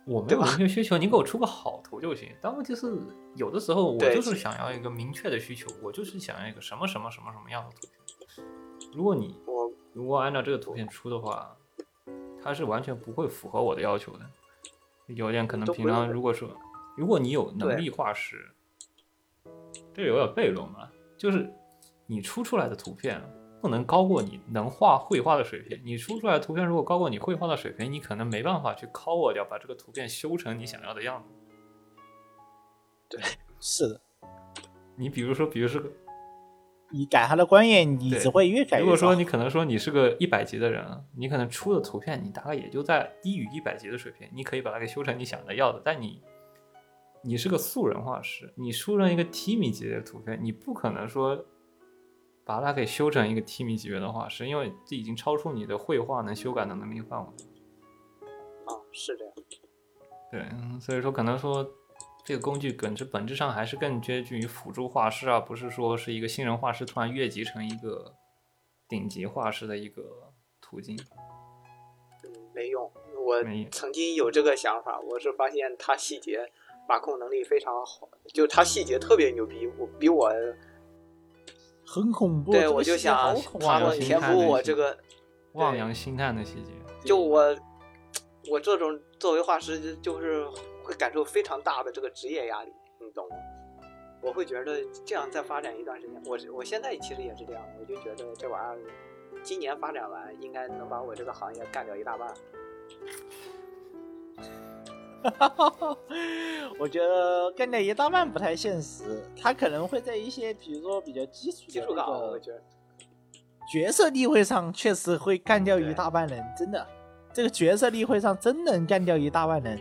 [SPEAKER 1] 我没有明确需求，你给我出个好图就行。但问题是，有的时候我就是想要一个明确的需求，我就是想要一个什么什么什么什么样的图片。如果你
[SPEAKER 2] 我
[SPEAKER 1] 如果按照这个图片出的话，它是完全不会符合我的要求的。有点可能平常如果说，如果你有能力画师，这有点悖论嘛，就是你出出来的图片不能高过你能画绘画的水平。你出出来的图片如果高过你绘画的水平，你可能没办法去 cover 掉，把这个图片修成你想要的样子。
[SPEAKER 3] 对是的，
[SPEAKER 1] 你比如说，比如说，
[SPEAKER 3] 你改它的观念，你只会越改越
[SPEAKER 1] 如果说你可能说你是个一百级的人，你可能出的图片你大概也就在低于一百级的水平，你可以把它给修成你想的要的。但你你是个素人画师，你出了一个 T 米级别的图片，你不可能说把它给修成一个 T 米级别的画师，因为这已经超出你的绘画能修改的能力范围。
[SPEAKER 2] 啊是这样，
[SPEAKER 1] 对，嗯所以说可能说这个工具本质本质上还是更接近于辅助画师啊，不是说是一个新人画师突然越级成一个顶级画师的一个途径。
[SPEAKER 2] 嗯，没用。我
[SPEAKER 1] 没
[SPEAKER 2] 曾经有这个想法，我是发现它细节把控能力非常好，就他细节特别牛逼，我比我
[SPEAKER 3] 很恐怖。
[SPEAKER 2] 对我就想他们填补我这个
[SPEAKER 1] 望洋兴叹的细节。
[SPEAKER 2] 就我，我这种作为画师，就就是会感受非常大的这个职业压力，你懂吗？我会觉得这样再发展一段时间，我我现在其实也是这样，我就觉得这玩意儿今年发展完，应该能把我这个行业干掉一大半。[LAUGHS]
[SPEAKER 3] 我觉得干掉一大半不太现实，他可能会在一些比如说比较基础的
[SPEAKER 2] 基础岗，我觉得
[SPEAKER 3] 角色例会上，确实会干掉一大半人，真的。这个角色例会上真能干掉一大半人。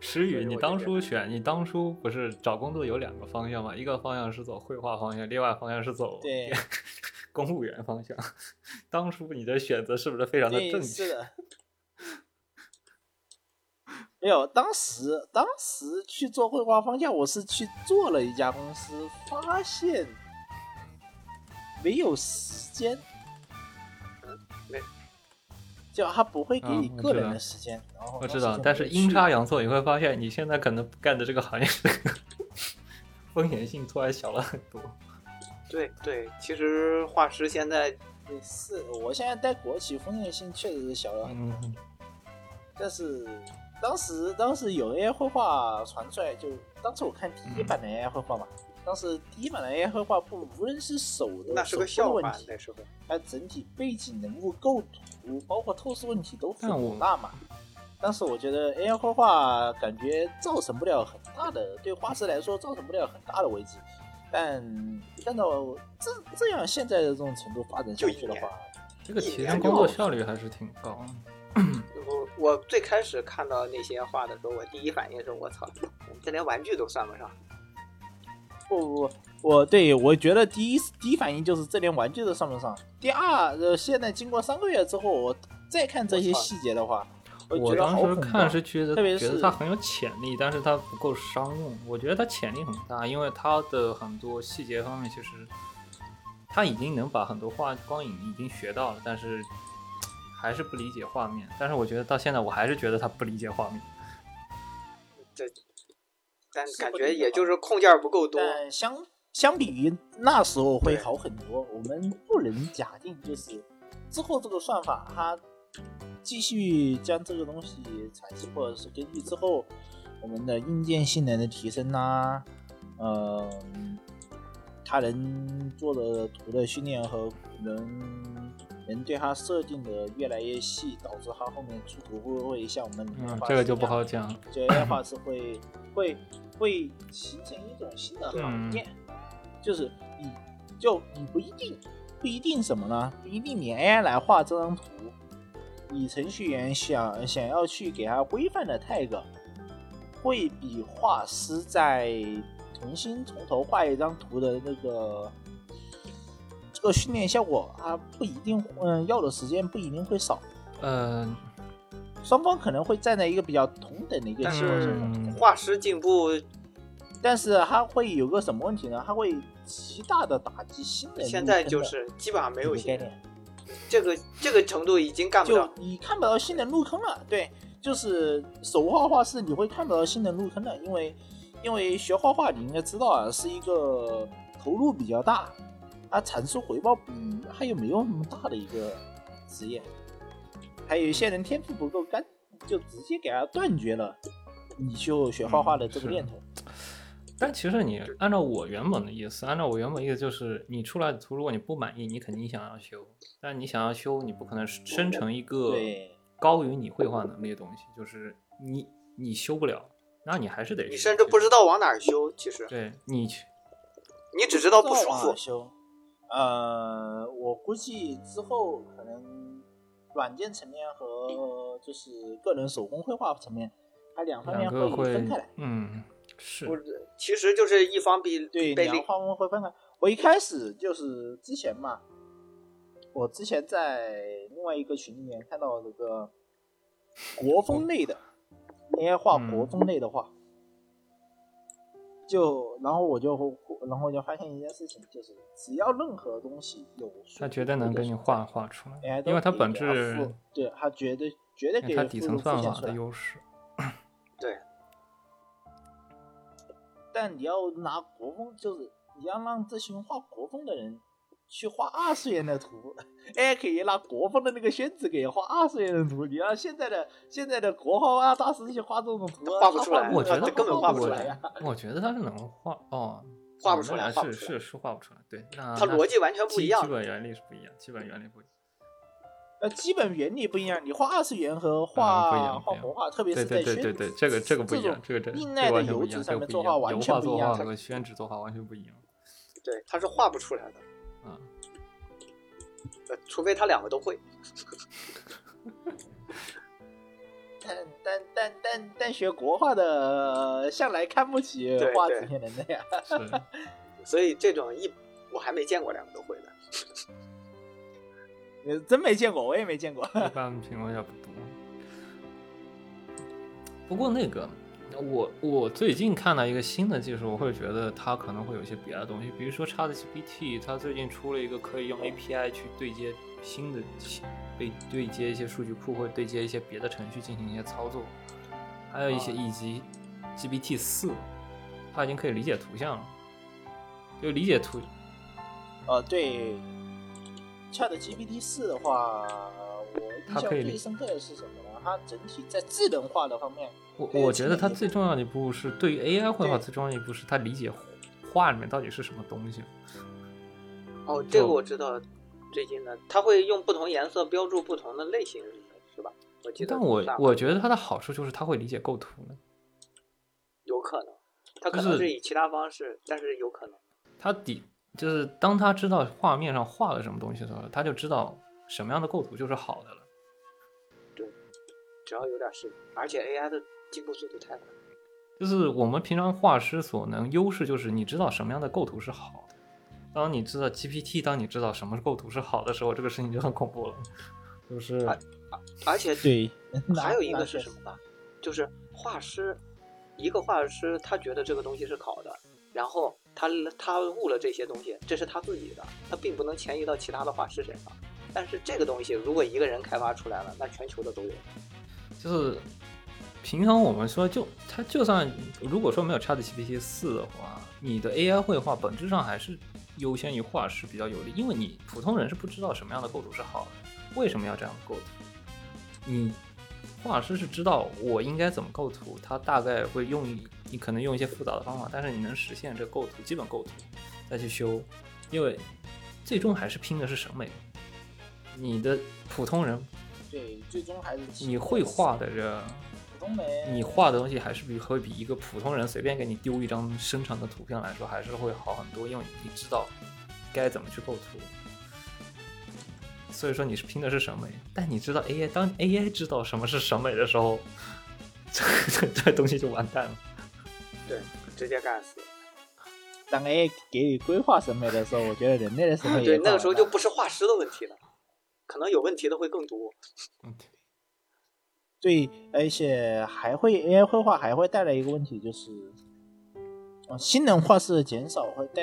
[SPEAKER 1] 石宇，你当初选，你当初不是找工作有两个方向吗？一个方向是走绘画方向，另外方向是走
[SPEAKER 3] 对 [LAUGHS]
[SPEAKER 1] 公务员方向。当初你的选择是不是非常的，正确？
[SPEAKER 3] 是的。没有，当时当时去做绘画方向，我是去做了一家公司，发现没有时间。
[SPEAKER 2] 没
[SPEAKER 3] 就他不会给你个人的时间，然后
[SPEAKER 1] 我知道但是阴差阳错，你会发现你现在可能干的这个行业风险性突然小了很多。
[SPEAKER 2] 对对，其实画师现在
[SPEAKER 3] 对是，我现在带国企风险性确实是小了很多，
[SPEAKER 1] 嗯，
[SPEAKER 3] 但是当时当时有 AI 绘画传出来，就当时我看第一版的 AI 绘画嘛，当时第一版的 AI 绘画不无论是手的
[SPEAKER 2] 那是个
[SPEAKER 3] 手部的
[SPEAKER 2] 笑话
[SPEAKER 3] 问，题，
[SPEAKER 2] 那时候。
[SPEAKER 3] 它整体背景、人物构图，包括透视问题都很大嘛。当时我觉得 AI 绘画感觉造成不了很大的，对画师来说造成不了很大的危机。但按照这这样现在的这种程度发展下去的话，
[SPEAKER 1] 这个
[SPEAKER 2] 一
[SPEAKER 1] 提升工作效率还是挺高。[LAUGHS]
[SPEAKER 2] 我我最开始看到那些画的时候，我第一反应是我操，这连玩具都算不上。
[SPEAKER 3] 不不不，我对我觉得第一第一反应就是这连玩具都算不上。第二，呃，现在经过三个月之后，我再看这些细节的话，我
[SPEAKER 1] 我
[SPEAKER 3] 觉得好
[SPEAKER 1] 当时。看是觉得
[SPEAKER 3] 特别是
[SPEAKER 1] 觉得它很有潜力，但是它不够商用。我觉得它潜力很大，因为它的很多细节方面其实他已经能把很多画光影已经学到了，但是还是不理解画面。但是我觉得到现在我还是觉得他不理解画面。
[SPEAKER 2] 这，但
[SPEAKER 3] 是
[SPEAKER 2] 感觉也就是控件不够多。
[SPEAKER 3] 但相相比于那时候会好很多。我们不能假定就是之后这个算法它继续将这个东西采集，或者是根据之后我们的硬件性能的提升呐、呃，它能做的图的训练和能能对它设定的越来越细，导致它后面出图会不会像我们
[SPEAKER 1] 嗯，这个就不好讲。
[SPEAKER 3] 这样的话是会会会形成一种新的行业，就是你就你不一定不一定什么呢？不一定你 AI 来画这张图，你程序员想想要去给它规范的 tag，会比画师在重新从头画一张图的那个这个训练效果，啊不一定嗯要的时间不一定会少。
[SPEAKER 1] 呃，
[SPEAKER 3] 双方可能会站在一个比较同等的一个
[SPEAKER 2] 但
[SPEAKER 3] 上
[SPEAKER 2] 画师进步
[SPEAKER 3] 但是它会有个什么问题呢？它会极大的打击新人
[SPEAKER 2] 现在就是基本上没有新人，这个这个程度已经干不
[SPEAKER 3] 就
[SPEAKER 2] 到。
[SPEAKER 3] 你看不到新人入坑了。对，就是手画画是你会看不到新人入坑的，因为因为学画画你应该知道啊，是一个投入比较大，它产出回报比还有没有那么大的一个职业。还有一些人天赋不够干，就直接给他断绝了你就学画画的这个念头。
[SPEAKER 1] 但其实你按照我原本的意思，按照我原本意思就是，你出来的图如果你不满意，你肯定想要修，但你想要修，你不可能生成一个高于你绘画能力的东西，就是你你修不了，那你还是得
[SPEAKER 2] 你甚至不知道往哪儿修，其实
[SPEAKER 1] 对你去
[SPEAKER 2] 你只知道不舒服。
[SPEAKER 3] 修。呃，我估计之后可能软件层面和就是个人手工绘画层面，它两方面
[SPEAKER 1] 会
[SPEAKER 3] 分开来。
[SPEAKER 1] 嗯是
[SPEAKER 2] 不是，其实就是一方比
[SPEAKER 3] 对，两方面会分开。我一开始就是之前嘛，我之前在另外一个群里面看到那个国风类的 AI 画
[SPEAKER 1] 嗯
[SPEAKER 3] 国风类的画，就然后我就然后我就发现一件事情，就是只要任何东西有
[SPEAKER 1] 他绝对能给你画画出来因为它本质
[SPEAKER 3] 附对它绝对绝对可以
[SPEAKER 1] 它底层算法。的优势。
[SPEAKER 2] 对
[SPEAKER 3] 但你要拿国风，就是你要让这群画国风的人去画二次元的图，哎，可以拿国风的那个宣纸给画二次元的图。你让现在的现在的国画大师去画这种图，
[SPEAKER 2] 画不出来
[SPEAKER 1] 我觉得
[SPEAKER 3] 他
[SPEAKER 2] 根本画不出来
[SPEAKER 3] 呀。[LAUGHS]
[SPEAKER 1] 我觉得他是能画哦，
[SPEAKER 2] 画不出来
[SPEAKER 1] 是是是画不出来。对，那
[SPEAKER 2] 它
[SPEAKER 1] 那
[SPEAKER 2] 逻辑完全不一样
[SPEAKER 1] 基本原理是不一样，基本原理不一样。
[SPEAKER 3] 呃，基本原理不一样，你画二次元和画、画国画，特别是在
[SPEAKER 1] 对对对对，这个这个不一样，这个这个
[SPEAKER 3] 耐的油
[SPEAKER 1] 完全不一样，
[SPEAKER 3] 纸上面
[SPEAKER 1] 这
[SPEAKER 3] 画完
[SPEAKER 1] 油
[SPEAKER 3] 全不一样
[SPEAKER 1] 画作画。和宣纸作画完全不一样
[SPEAKER 2] 对，它是画不出来的，
[SPEAKER 1] 啊。
[SPEAKER 2] 呃除非他两个都会。[LAUGHS]
[SPEAKER 3] 但但但但但学国画的向来看不起画纸片人的呀。
[SPEAKER 2] 所以这种一我还没见过两个都会的。
[SPEAKER 3] 呃真没见过，我也没见过。
[SPEAKER 1] 一般情况下不多。不过那个，我我最近看到一个新的技术，我会觉得它可能会有一些别的东西，比如说 ChatGPT，它最近出了一个可以用 API 去对接新的被对接一些数据库，或者对接一些别的程序进行一些操作，还有一些以及 GPT 四，它已经可以理解图像了，就理解图。
[SPEAKER 3] 呃，对，Chat GPT 四的话，我印象最深刻的是什么呢？它整体在智能化的方面。
[SPEAKER 1] 我我觉得它最重要的一步是对于 AI 绘画最重要的一步是它理解画里面到底是什么东西。
[SPEAKER 2] 哦，这个我知道，最近的它会用不同颜色标注不同的类型，是吧？我记得。
[SPEAKER 1] 但我我觉得它的好处就是它会理解构图呢。
[SPEAKER 2] 有可能，它可能是以其他方式，但是有可能。
[SPEAKER 1] 它底就是当他知道画面上画了什么东西的时候，他就知道什么样的构图就是好的了。
[SPEAKER 2] 对，只要有点事，而且 AI 的。进步速度太快，
[SPEAKER 1] 就是我们平常画师所能优势，就是你知道什么样的构图是好的。当你知道 GPT，当你知道什么构图是好的时候，这个事情就很恐怖了。[LAUGHS] 就是，
[SPEAKER 2] 而且
[SPEAKER 3] 对，[LAUGHS]
[SPEAKER 2] 还有一个是什么呢？就是画师，一个画师他觉得这个东西是好的，然后他他悟了这些东西，这是他自己的，他并不能迁移到其他的画师身上。但是这个东西如果一个人开发出来了，那全球的都有。
[SPEAKER 1] 就是。平常我们说，就它就算如果说没有 ChatGPT 四的话，你的 AI 绘画本质上还是优先于画师比较有利，因为你普通人是不知道什么样的构图是好的，为什么要这样构图？你画师是知道我应该怎么构图，他大概会用你可能用一些复杂的方法，但是你能实现这构图基本构图再去修，因为最终还是拼的是审美。你的普通人
[SPEAKER 3] 对，最终还是
[SPEAKER 1] 你会画的这。你画的东西还是比会比一个普通人随便给你丢一张生成的图片来说，还是会好很多，因为你知道该怎么去构图。所以说你是拼的是审美，但你知道 AI 当 AI 知道什么是审美的时候，这 [LAUGHS] 这这东西就完蛋了。
[SPEAKER 2] 对，直接干死。
[SPEAKER 3] 当 AI 给你规划审美的时候，我觉得人类的审美
[SPEAKER 2] 对那个时候就不是画师的问题了，可能有问题的会更多。
[SPEAKER 3] 对，而且还会 AI 绘画还会带来一个问题，就是，啊，性能画师的减少会带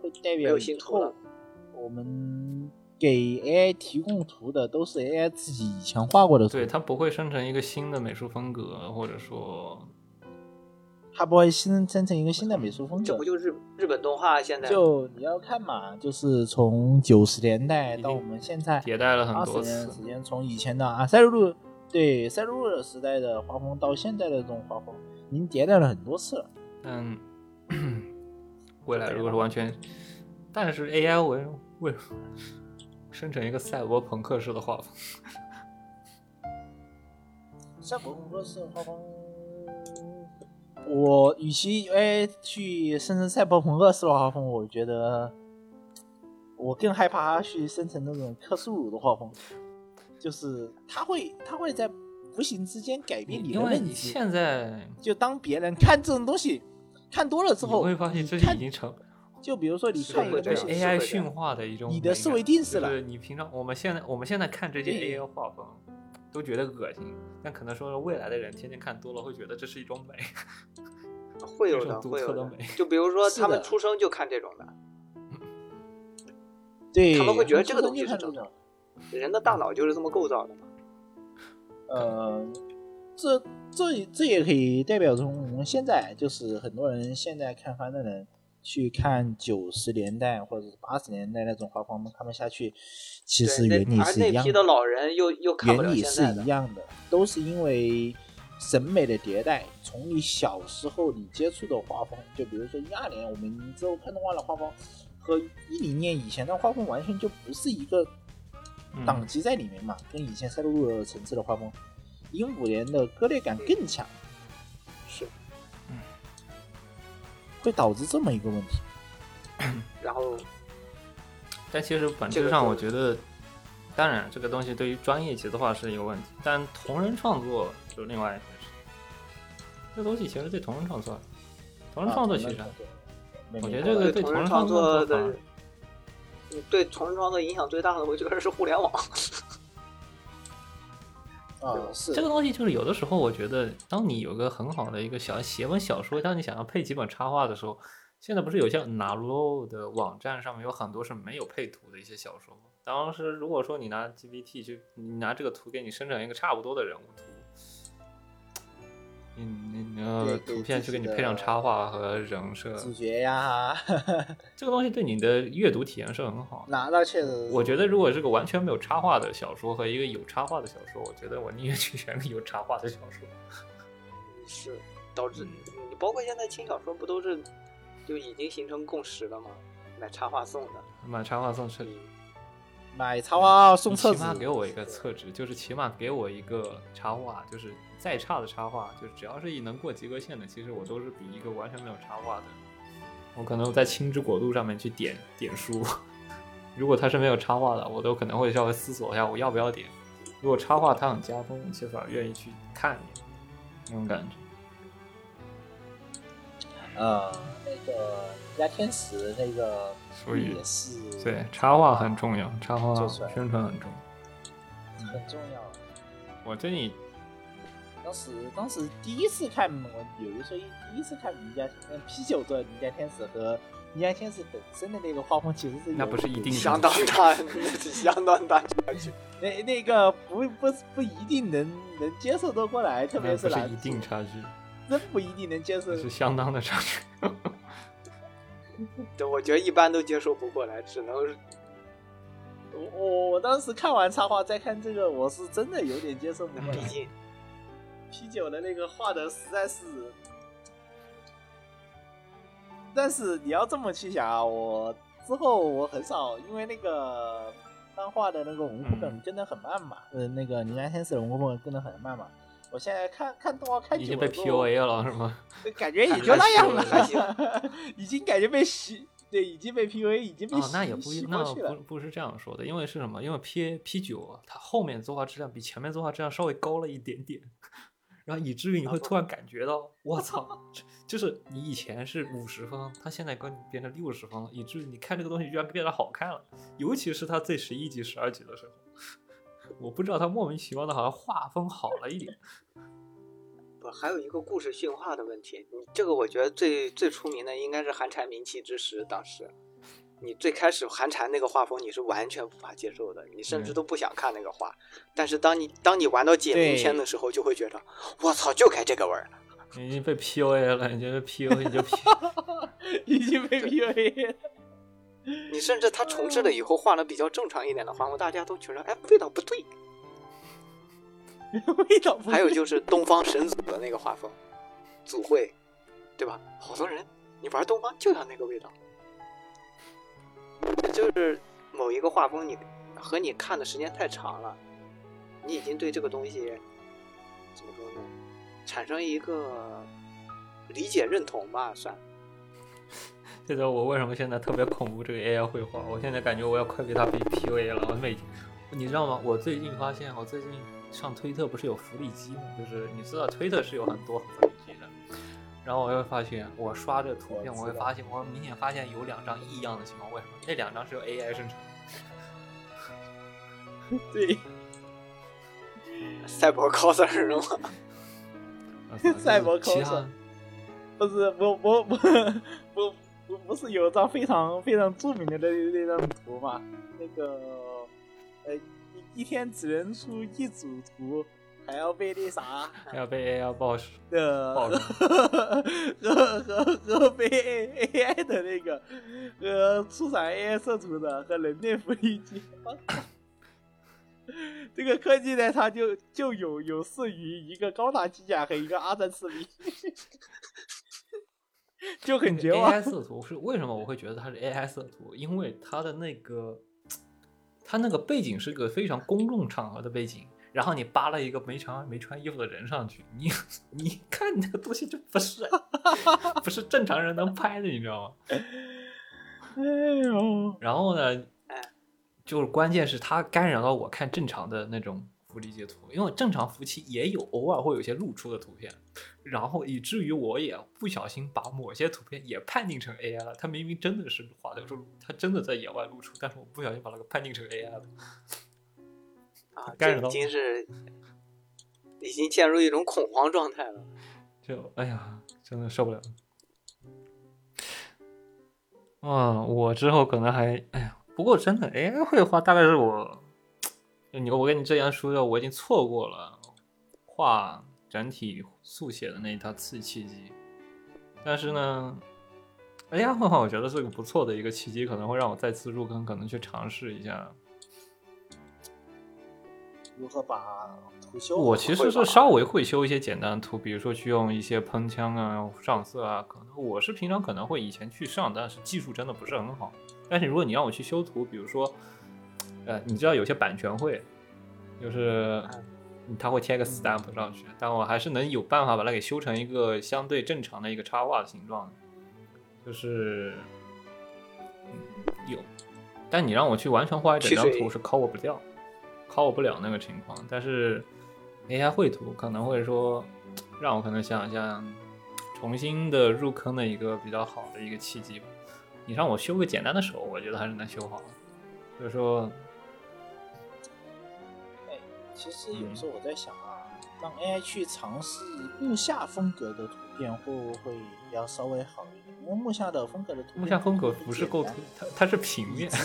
[SPEAKER 3] 会代表以后我们给 AI 提供图的都是 AI 自己以前画过的图，
[SPEAKER 1] 对，它不会生成一个新的美术风格，或者说，
[SPEAKER 3] 它不会新生成一个新的美术风格。
[SPEAKER 2] 这不就日日本动画现在？
[SPEAKER 3] 就你要看嘛，就是从九十年代到我们现在
[SPEAKER 1] 迭代了很多
[SPEAKER 3] 次，时间从以前的啊赛璐璐。对赛璐璐时代的画风到现在的这种画风，已经迭代了很多次了。
[SPEAKER 1] 嗯，未来如果是完全，但是 AI 为为生成一个赛博朋克式的画风，
[SPEAKER 3] 赛博朋克式的画风，我与其 AI 去生成赛博朋克式的画风，我觉得我更害怕它去生成那种克苏鲁的画风。就是他会，他会在无形之间改变你的认知。
[SPEAKER 1] 现在
[SPEAKER 3] 就当别人看这种东西看多了之后，
[SPEAKER 1] 你会发现这已经成。
[SPEAKER 3] 就比如说你看一个东西
[SPEAKER 1] ，AI 驯化的一种，
[SPEAKER 3] 你的思维定式了。
[SPEAKER 1] 就是你平常我们现在我们现在看这些 AI 画风都觉得恶心，但可能说未来的人天天看多了会觉得这是一种美。[LAUGHS]
[SPEAKER 2] 会有的，会有的。就比如说 [LAUGHS] 他们出生就看这种的，[LAUGHS]
[SPEAKER 3] 对，
[SPEAKER 2] 他们会觉得这个东西是正常。人的大脑就是这么构造的嘛？
[SPEAKER 3] 呃，这这这也可以代表从我们现在就是很多人现在看番的人去看九十年代或者是八十年代那种画风，看不下去。其实原理是一样。的。
[SPEAKER 2] 那批的老人又又看不
[SPEAKER 3] 了原理是一样的，都是因为审美的迭代。从你小时候你接触的画风，就比如说一二年我们之后看动画的画风，和一零年以前的画风完全就不是一个。档级在里面嘛，跟以前赛璐璐层次的画风，一五年的割裂感更强，会导致这么一个问题。[COUGHS]
[SPEAKER 2] 然后，
[SPEAKER 1] 但其实本质上我觉得，当然这个东西对于专业级的话是一个问题，但同人创作就是另外一回事。这东西其实对同人创作，同人创作其实，我觉得这个对同人创作
[SPEAKER 2] 的。对同人创作影响最大的，我觉得是互联网。
[SPEAKER 3] 啊，是
[SPEAKER 1] 这个东西就是有的时候，我觉得当你有个很好的一个小写本小说，当你想要配几本插画的时候，现在不是有些哪路的网站上面有很多是没有配图的一些小说吗？当时如果说你拿 GPT 去，你拿这个图给你生成一个差不多的人物图，你你呃
[SPEAKER 3] 对对
[SPEAKER 1] 图片去给你配上插画和人设，
[SPEAKER 3] 主角呀，
[SPEAKER 1] 这个东西对你的阅读体验是很好的。
[SPEAKER 3] 那那确实，
[SPEAKER 1] 我觉得如果是个完全没有插画的小说和一个有插画的小说，我觉得我宁愿去选个有插画的小说。
[SPEAKER 2] 是导致你包括现在轻小说不都是就已经形成共识了吗？买插画送的，
[SPEAKER 1] 买插画送册子，
[SPEAKER 3] 买插画送
[SPEAKER 1] 你
[SPEAKER 3] 册子
[SPEAKER 1] 起码，给我一个厕纸，就是起码给我一个插画，就是再差的插画，就是只要是能过及格线的，其实我都是比一个完全没有插画的，我可能在青之国度上面去点点书。[LAUGHS] 如果它是没有插画的，我都可能会稍微思索一下我要不要点。如果插画它很加分，其实反而愿意去看那种感觉。
[SPEAKER 3] 呃，那个家天使那个
[SPEAKER 1] 所以
[SPEAKER 3] 也是
[SPEAKER 1] 对，插画很重要，插画宣传很重要。
[SPEAKER 3] 很重要。
[SPEAKER 1] 我最近
[SPEAKER 3] 当时当时第一次看，我有一说一，第一次看名家嗯啤酒做名家天使和名家天使本身的那个画风其实是
[SPEAKER 1] 那不是一定是
[SPEAKER 2] 相当大，那是相当大差距。[LAUGHS]
[SPEAKER 3] 那那个不不不一定能能接受得过来，特别
[SPEAKER 1] 那是
[SPEAKER 3] 男
[SPEAKER 1] 一定差距，
[SPEAKER 3] 真不一定能接受。
[SPEAKER 1] 是相当的差距。[LAUGHS]
[SPEAKER 2] 对，我觉得一般都接受不过来，只能
[SPEAKER 3] 我我我当时看完插画再看这个，我是真的有点接受不过来。
[SPEAKER 2] 毕竟
[SPEAKER 3] 啤酒的那个画的实在是，但是你要这么去想啊，我之后我很少因为那个漫画的那个文库本跟的很慢嘛，呃，那个宁安天使的文库本跟的很慢嘛。我现在看看动画看
[SPEAKER 1] 已经被 PUA 了是吗？
[SPEAKER 3] 感觉也就那样
[SPEAKER 2] 还行，[LAUGHS]
[SPEAKER 3] 已经感觉被洗，对，已经被 PUA，已经被
[SPEAKER 1] 哦，
[SPEAKER 3] 洗
[SPEAKER 1] 那也不那不。不是这样说的，因为是什么？因为 P P 九它后面作画质量比前面作画质量稍微高了一点点，[LAUGHS] 然后以至于你会突然感觉到，我操，就是你以前是五十分，它现在给你变成六十分了，以至于你看这个东西居然变得好看了，尤其是它最十一集、十二集的时候，[LAUGHS] 我不知道它莫名其妙的好像画风好了一点。
[SPEAKER 2] 不还有一个故事驯化的问题。你这个我觉得最最出名的应该是寒蝉鸣泣之时，当时。你最开始寒蝉那个画风你是完全无法接受的，你甚至
[SPEAKER 1] 嗯
[SPEAKER 2] 都不想看那个画。但是当你当你玩到解
[SPEAKER 3] 对
[SPEAKER 2] 谜篇的时候，就会觉得，我操，就该这个味儿了。
[SPEAKER 1] 已经被 PUA 了，[LAUGHS] 已经被 PUA，你就 P，
[SPEAKER 3] 已经被 PUA 了。
[SPEAKER 2] 你甚至他重置了以后画了比较正常一点的画风，大家都觉得哎味道不对。[LAUGHS]
[SPEAKER 3] 味道不
[SPEAKER 2] 还有就是东方神祖的那个画风，祖会，对吧？好多人你玩东方就要那个味道，就是某一个画风你和你看的时间太长了，你已经对这个东西怎么说呢，产生一个理解认同吧，算。
[SPEAKER 1] 这就是我为什么现在特别恐怖这个 AI 绘画。我现在感觉我要快被它被 PUA 了。我每，你知道吗？我最近发现，我最近上推特不是有福利机吗？就是你知道推特是有很多福利机的。然后我会发现，我刷这图片，
[SPEAKER 3] 我
[SPEAKER 1] 会发现，我明显发现有两张异样的情况。为什么？那两张是由 AI 生成的。[LAUGHS]
[SPEAKER 3] 对，
[SPEAKER 2] 赛博 coser 是吗？
[SPEAKER 3] 赛博 coser 不是不不不不不不是有张非常非常著名的那那张图吗？那个呃一一天只能出一组图，还要被那啥还
[SPEAKER 1] 要被 AI 暴食。
[SPEAKER 3] 的
[SPEAKER 1] 爆
[SPEAKER 3] 和和和和被 A AI 的那个和出产 AI 色图的和人类福利机。这个科技呢，它就就有有似于一个高达机甲和一个阿战士兵，就很绝望。
[SPEAKER 1] AI 色图是为什么我会觉得它是 AI 色图？因为它的那个，它那个背景是个非常公众场合的背景，然后你扒了一个没穿没穿衣服的人上去，你 [LAUGHS] 你看那个东西就不是 [LAUGHS] 不是正常人能拍的，你知道吗？
[SPEAKER 3] 哎呦，
[SPEAKER 1] 然后呢
[SPEAKER 2] 哎，
[SPEAKER 1] 就是关键是它干扰到我看正常的那种福利截图，因为正常服务器也有偶尔会有些露出的图片，然后以至于我也不小心把某些图片也判定成 AI 了。它明明真的是画的露，它真的在野外露出，但是我不小心把那个判定成 AI 了。
[SPEAKER 2] 啊，已经是已经陷入一种恐慌状态了。
[SPEAKER 1] 就哎呀，真的受不了。嗯，我之后可能还哎呀，不过真的 AI 绘画大概是我，你我跟你之前说的，我已经错过了画整体速写的那一套次契机。但是呢，AI 绘画我觉得是个不错的一个契机，可能会让我再次入坑，可能去尝试一下。
[SPEAKER 3] 如何把图修？
[SPEAKER 1] 我其实是稍微会修一些简单的图，比如说去用一些喷枪啊、上色啊。可能我是平常可能会以前去上，但是技术真的不是很好。但是如果你让我去修图，比如说，呃，你知道有些版权会，就是他会贴个 stamp 上去，但我还是能有办法把它给修成一个相对正常的一个插画的形状，就是有。但你让我去完全画一整张图是 cover 不掉。，cover 不了那个情况，但是 AI 绘图可能会说让我可能想想重新的入坑的一个比较好的一个契机吧。你让我修个简单的手，我觉得还是能修好。所以说，
[SPEAKER 3] 哎，其实有时候我在想啊，让 AI 去尝试木下风格的图片，会不会要稍微好一点？因为木下的风格的图片，
[SPEAKER 1] 木下风格不是构图，它它是平面。[LAUGHS]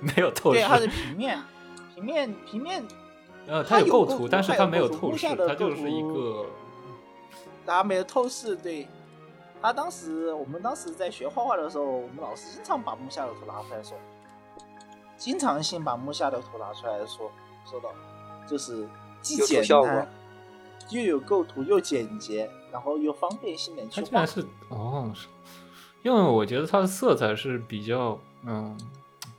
[SPEAKER 1] 没有透视，
[SPEAKER 3] 对，它是平面，平面，平面。
[SPEAKER 1] 呃，它
[SPEAKER 3] 有
[SPEAKER 1] 构图，但是
[SPEAKER 3] 它
[SPEAKER 1] 没有透视，它就是一个。
[SPEAKER 3] 它没有透视，对。他当时，我们当时在学画画的时候，我们老师经常把木下的图拿出来说，经常性把木下的图拿出来说，说到，就是既简单，又有构图，又简洁，然后又方便性的去
[SPEAKER 1] 画。它竟然是哦，是，因为我觉得它的色彩是比较，嗯。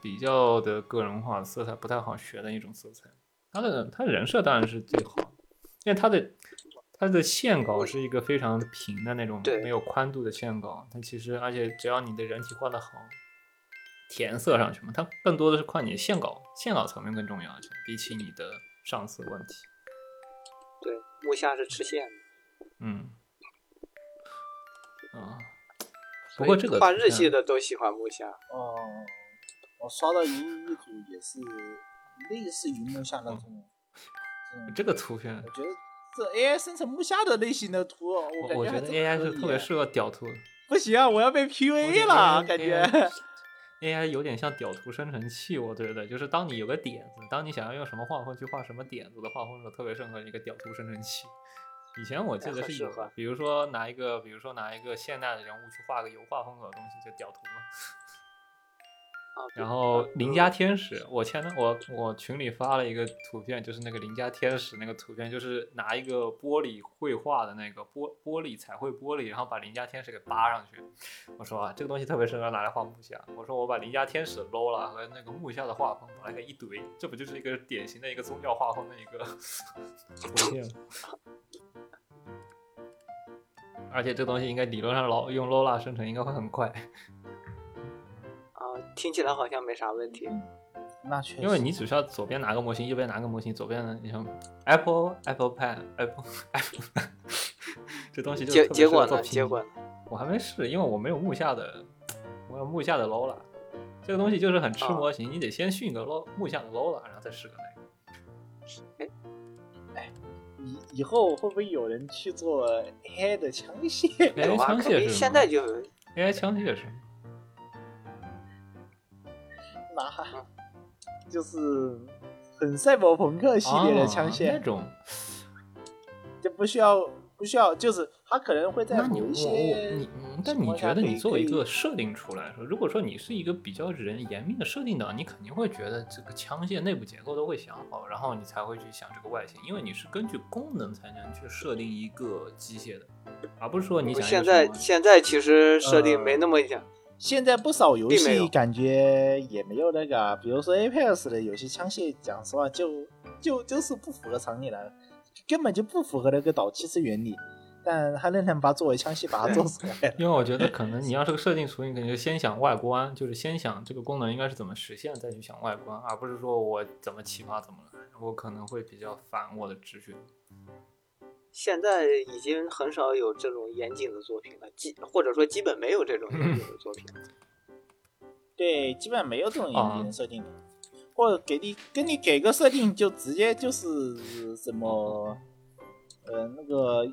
[SPEAKER 1] 比较的个人化，色彩不太好学的一种色彩。他的他的人设当然是最好，因为他的他的线稿是一个非常平的那种，没有宽度的线稿。它其实而且只要你的人体画的好，填色上去嘛，它更多的是靠你的线稿，线稿层面更重要，比起你的上色问题。
[SPEAKER 2] 对，木下是吃线的。
[SPEAKER 1] 嗯。啊。不过这个
[SPEAKER 2] 画日系的都喜欢木下。
[SPEAKER 3] 哦。我刷到一一组也是类似于木下那种，
[SPEAKER 1] 这个图片，
[SPEAKER 3] 我觉得这 AI 生成木下的类型的图，我
[SPEAKER 1] 我觉得 AI 是特别适合屌图。
[SPEAKER 3] 不行，我要被 PUA 了，感觉
[SPEAKER 1] AI 有点像屌图生成器，我觉得就是当你有个点子，当你想要用什么画风去画什么点子的画风的时候，特别适合一个屌图生成器。以前我记得是有，比如说拿一个，比如说拿一个现代的人物去画个油画风格的东西，就屌图嘛。然后邻家天使，我前我我群里发了一个图片，就是那个邻家天使那个图片，就是拿一个玻璃绘画的那个玻玻璃彩绘玻璃，然后把邻家天使给扒上去。我说啊，这个东西特别适合拿来画木下。我说我把邻家天使搂了和那个木下的画风把它给一堆，这不就是一个典型的一个宗教画风的一个图片吗？[LAUGHS] 而且这东西应该理论上老用 Lola 生成应该会很快。
[SPEAKER 2] 听起来好像没啥问题，
[SPEAKER 3] 那确实，
[SPEAKER 1] 因为你只需要左边拿个模型，右边拿个模型，左边的，你像 Apple Apple Pen Apple Apple，[LAUGHS] 这东西就
[SPEAKER 2] 结结果呢？结果呢？
[SPEAKER 1] 我还没试，因为我没有木下的，我有木下的 Lola，这个东西就是很吃模型，你得先训个 Lo 木下的 Lola，然后再试个那
[SPEAKER 3] 个。哎，以以后会不会有人去做 AI 的枪械
[SPEAKER 1] ？AI 枪械是
[SPEAKER 2] 现在就
[SPEAKER 1] AI 枪械是。
[SPEAKER 3] 那就是很赛博朋克系列的枪械。
[SPEAKER 1] 那种，
[SPEAKER 3] 就不需要不需要，就是他可能会在
[SPEAKER 1] 某
[SPEAKER 3] 一些
[SPEAKER 1] 你，但你觉得你作为一个设定出来说，如果说你是一个比较人严密的设定党，你肯定会觉得这个枪械内部结构都会想好，然后你才会去想这个外形，因为你是根据功能才能去设定一个机械的，而不是说你想
[SPEAKER 2] 现在现在其实设定没那么讲。
[SPEAKER 3] 现在不少游戏感觉也没有那个，比如说 Apex 的有些枪械，讲实话就就就是不符合常理了，根本就不符合那个导气式原理，但他仍然把作为枪械把它做出来。[LAUGHS]
[SPEAKER 1] 因为我觉得可能你要是个设定图，你肯定就先想外观，就是先想这个功能应该是怎么实现，再去想外观，而不是说我怎么启发怎么来，我可能会比较反我的直觉。
[SPEAKER 2] 现在已经很少有这种严谨的作品了，基或者说基本没有这种严谨的作品。[LAUGHS]
[SPEAKER 3] 对，基本没有这种严谨的设定。或者给你给你给个设定，就直接就是什么，呃，那个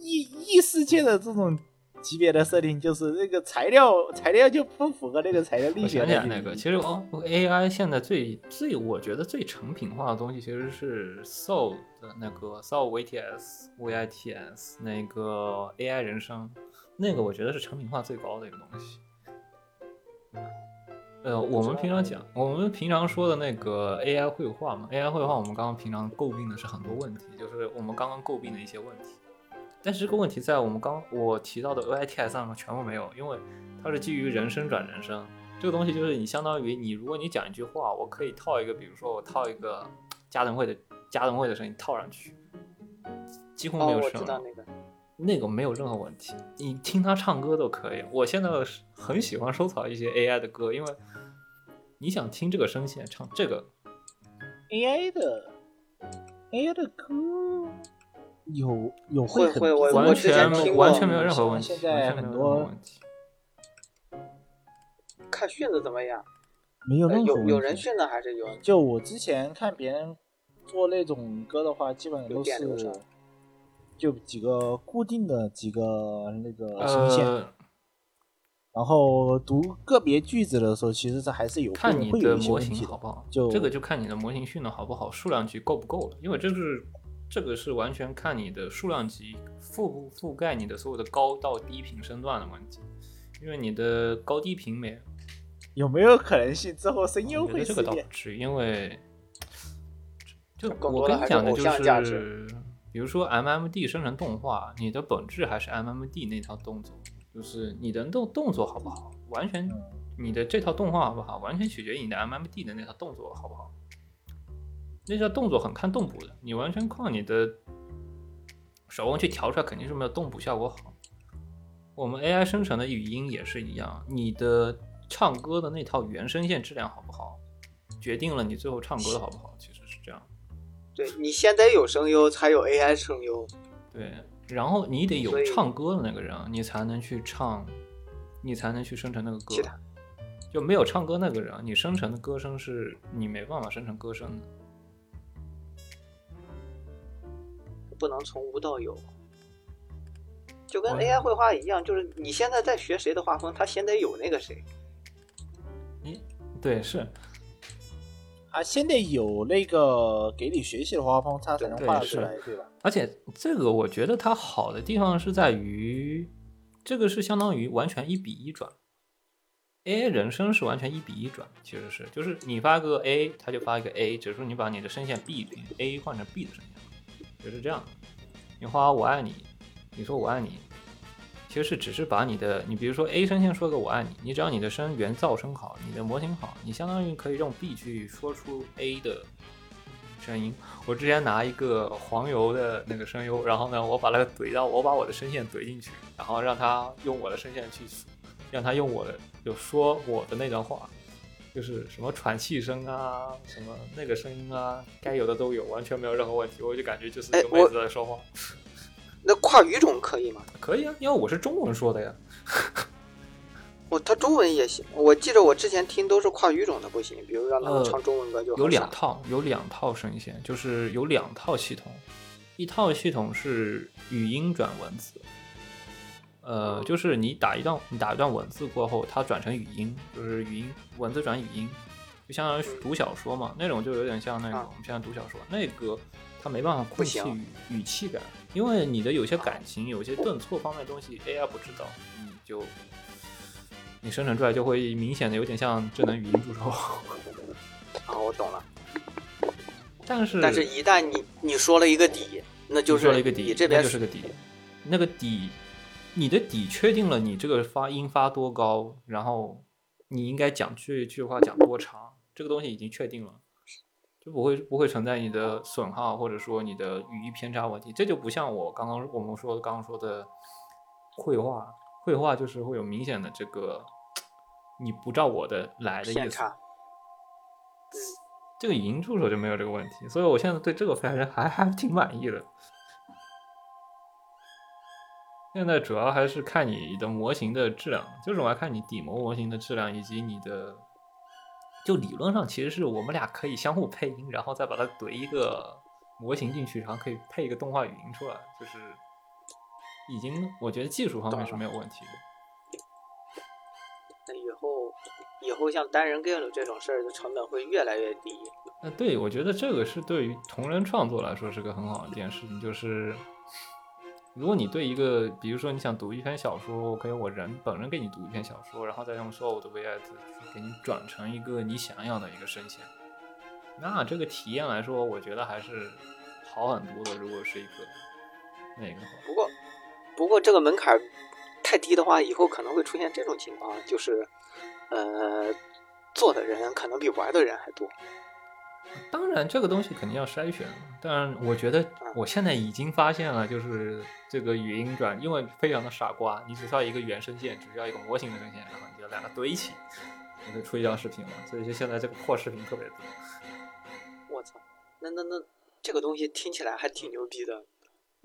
[SPEAKER 3] 异异世界的这种级别的设定，就是那个材料材料就不符合那个材料力学的定义。
[SPEAKER 1] 想那个，其实哦，AI 现在最最我觉得最成品化的东西其实是 Soul 的那个 Soul VTS VITS 那个 AI 人生，那个我觉得是成品化最高的一个东西。呃，我们平常讲，我们平常说的那个 AI 绘画嘛，AI 绘画我们刚刚平常诟病的是很多问题，就是我们刚刚诟病的一些问题。但是这个问题在我们刚我提到的 OITS 上面全部没有，因为它是基于人声转人声。这个东西就是你相当于你，如果你讲一句话，我可以套一个，比如说我套一个加藤会的加藤会的声音套上去，几乎没
[SPEAKER 2] 哦，我
[SPEAKER 1] 有声了。
[SPEAKER 2] 知道那个。
[SPEAKER 1] 那个没有任何问题，你听他唱歌都可以。我现在很喜欢收藏一些 AI 的歌，因为你想听这个声线唱这个
[SPEAKER 3] ，AI 的 AI 的歌有有
[SPEAKER 2] 会
[SPEAKER 3] 很
[SPEAKER 2] 会我
[SPEAKER 1] 完
[SPEAKER 2] 我之前
[SPEAKER 1] 全
[SPEAKER 2] 听过
[SPEAKER 1] 完全没有任何问题，
[SPEAKER 3] 现在很多。
[SPEAKER 2] 看训的怎么样？
[SPEAKER 3] 没有
[SPEAKER 2] 呃有
[SPEAKER 3] 任何问题
[SPEAKER 2] 有人训的还是有人？
[SPEAKER 3] 就我之前看别人做那种歌的话，基本上
[SPEAKER 2] 有
[SPEAKER 3] 都
[SPEAKER 2] 是
[SPEAKER 3] 就几个固定的几个那个声线，
[SPEAKER 1] 呃，
[SPEAKER 3] 然后读个别句子的时候，其实这还是有
[SPEAKER 1] 看
[SPEAKER 3] 会会有
[SPEAKER 1] 你的模型好不好，
[SPEAKER 3] 就
[SPEAKER 1] 这个就看你的模型训的好不好，数量级够不够了。因为这是这个是完全看你的数量级覆不覆盖你的所有的高到低频声段的问题。因为你的高低频没
[SPEAKER 3] 有没有可能性之后声优
[SPEAKER 1] 我觉得这个倒不？至于，因为 [LAUGHS] 就我跟你讲的就是，比如说 MMD 生成动画，你的本质还是 MMD 那套动作，就是你的动动作好不好，完全你的这套动画好不好，完全取决于你的 MMD 的那套动作好不好。那叫动作很看动捕的，你完全靠你的手腕去调出来，肯定是没有动捕效果好。我们 AI 生成的语音也是一样，你的唱歌的那套原声线质量好不好，决定了你最后唱歌的好不好，其实是这样。
[SPEAKER 2] 对你现在有声优，才有 AI 声优。
[SPEAKER 1] 对，然后你得有唱歌的那个人，你才能去唱，你才能去生成那个歌。就没有唱歌那个人，你生成的歌声是你没办法生成歌声的。
[SPEAKER 2] 不能从无到有，就跟 AI 绘画一样，就是你现在在学谁的画风，他先得有那个谁。
[SPEAKER 1] 你对是，
[SPEAKER 3] 啊，先得有那个给你学习的画风，他才能画出来，对吧？
[SPEAKER 1] 而且这个我觉得它好的地方是在于，这个是相当于完全一比一转。AI 人声是完全一比一转，其实是就是你发个 A，它就发一个 A，只是说你把你的声线 B 变 A 换成 B 的声线，就是这样的。你画我爱你，你说我爱你，其实是只是把你的，你比如说 A 声线说个我爱你，你只要你的声源噪声好，你的模型好，你相当于可以用 B 去说出 A 的声音。我之前拿一个黄油的那个声优，然后呢，我把它怼到，我把我的声线怼进去，然后让他用我的声线去，让他用我的就说我的那段话，就是什么喘气声啊，什么那个声音啊，该有的都有，完全没有任何问题。我就感觉就是一个妹子在说话，[LAUGHS]
[SPEAKER 2] 那跨语种可以吗？
[SPEAKER 1] 可以啊，因为我是中文说的呀。[LAUGHS]
[SPEAKER 2] 我他中文也行，我记得我之前听都是跨语种的不行，比如让他们
[SPEAKER 1] 呃
[SPEAKER 2] 唱中文歌就
[SPEAKER 1] 有两套，有两套声线，就是有两套系统，一套系统是语音转文字，呃，就是你打一段你打一段文字过后，它转成语音，就是语音文字转语音，就相当于读小说嘛，那种就有点像那个
[SPEAKER 2] 啊
[SPEAKER 1] 我们现在读小说，那个它没办法控制语语气感，因为你的有些感情、有些顿挫方面的东西 AI 不知道，你就你生成出来就会明显的有点像智能语音助手。
[SPEAKER 2] 啊，我懂了。
[SPEAKER 1] 但是
[SPEAKER 2] 但是，一旦你你说了一个底，那就
[SPEAKER 1] 是说
[SPEAKER 2] 是
[SPEAKER 1] 了一个底，
[SPEAKER 2] 你这边
[SPEAKER 1] 就是个底，那个底，你的底确定了你这个发音发多高，然后你应该讲这句话讲多长，这个东西已经确定了，就不会不会存在你的损耗或者说你的语义偏差问题，这就不像我刚刚我们说刚刚说的绘画，绘画就是会有明显的这个你不照我的来的意思。这个语音助手就没有这个问题，所以我现在对这个还是还还挺满意的。现在主要还是看你的模型的质量，就是我要看你底模模型的质量以及你的就理论上其实是我们俩可以相互配音，然后再把它怼一个模型进去，然后可以配一个动画语音出来，就是已经我觉得技术方面是没有问题的。
[SPEAKER 2] 那以后以后像单人 game 这种事儿的成本会越来越低。
[SPEAKER 1] 那对，我觉得这个是对于同人创作来说是个很好的一件事情，就是如果你对一个，比如说你想读一篇小说，我可以我人本人给你读一篇小说，然后再用所有的 VS 给你转成一个你想要的一个声线，那这个体验来说，我觉得还是好很多的。如果是一个那个的话，
[SPEAKER 2] 不过不过这个门槛太低的话，以后可能会出现这种情况，就是呃，做的人可能比玩的人还多。
[SPEAKER 1] 当然，这个东西肯定要筛选，但我觉得我现在已经发现了，就是这个语音转，因为非常的傻瓜，你只需要一个原声线，只需要一个模型的声线，然后你就两个堆起，你就出一张视频了。所以就现在这个破视频特别多。
[SPEAKER 2] 我操，那那那这个东西听起来还挺牛逼的，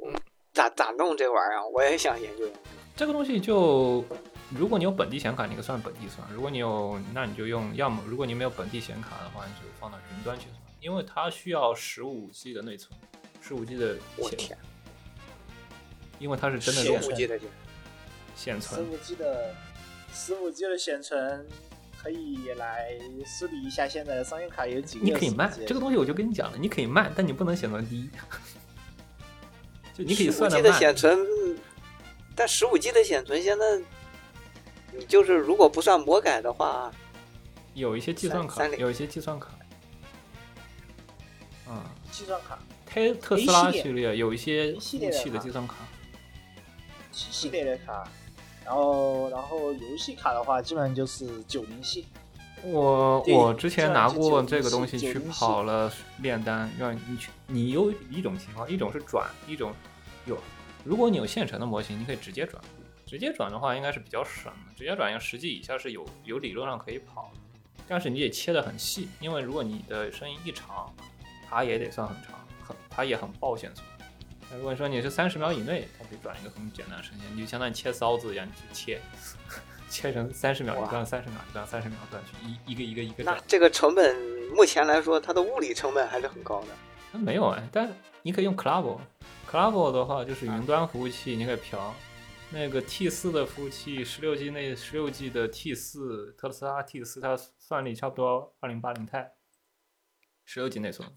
[SPEAKER 2] 嗯咋咋弄这玩意儿啊？我也想研究研究。
[SPEAKER 1] 这个东西就，如果你有本地显卡，你可以算本地算；如果你有，那你就用，要么如果你没有本地显卡的话，你就放到云端去算，因为它需要十五 G 的内存，十五 G 的显
[SPEAKER 2] 我天，
[SPEAKER 1] 因为它是真的
[SPEAKER 2] 十
[SPEAKER 1] 练
[SPEAKER 2] 五 G 的
[SPEAKER 1] 显存。
[SPEAKER 3] 十五 G 的十五 G 的显存可以来梳理一下现在的商用卡有几个。
[SPEAKER 1] 你可以卖这个东西，我就跟你讲了，你可以卖，但你不能显存低。[LAUGHS] 就你可以算
[SPEAKER 2] 15 G 的，显存，但十五 G 的显存现在，你就是如果不算魔改的话，
[SPEAKER 1] 有一些计算卡，有一些计算卡，嗯，
[SPEAKER 3] 计算卡，
[SPEAKER 1] 特特斯拉
[SPEAKER 3] 系列
[SPEAKER 1] 有一些务器的计算卡，
[SPEAKER 3] 七系列的卡，然后然后游戏卡的话，基本上就是九零系。
[SPEAKER 1] 我我之前拿过
[SPEAKER 3] 这
[SPEAKER 1] 个东西去跑了炼丹，让你去，你有一种情况，一种是转，一种有，如果你有现成的模型，你可以直接转，直接转的话应该是比较省的，直接转要十 G 以下是有有理论上可以跑的，但是你得切得很细，因为如果你的声音一长，它也得算很长，很它也很爆线速。那如果说你是三十秒以内，它可以转一个很简单的声线，你就相当于切骚子一样，你去切，[LAUGHS] 切成三十秒一段，三十秒一段，三十秒一段，去一一个一个一个。
[SPEAKER 2] 那这个成本目前来说，它的物理成本还是很高的。
[SPEAKER 1] 那没有哎，但你可以用 Clavo，Clavo 的话就是云端服务器，你可以调。那个 T 四的服务器，十六 G 内十六 G 的 T 四，特斯拉 T 四，它算力差不多二零八零钛，十六 G 内存。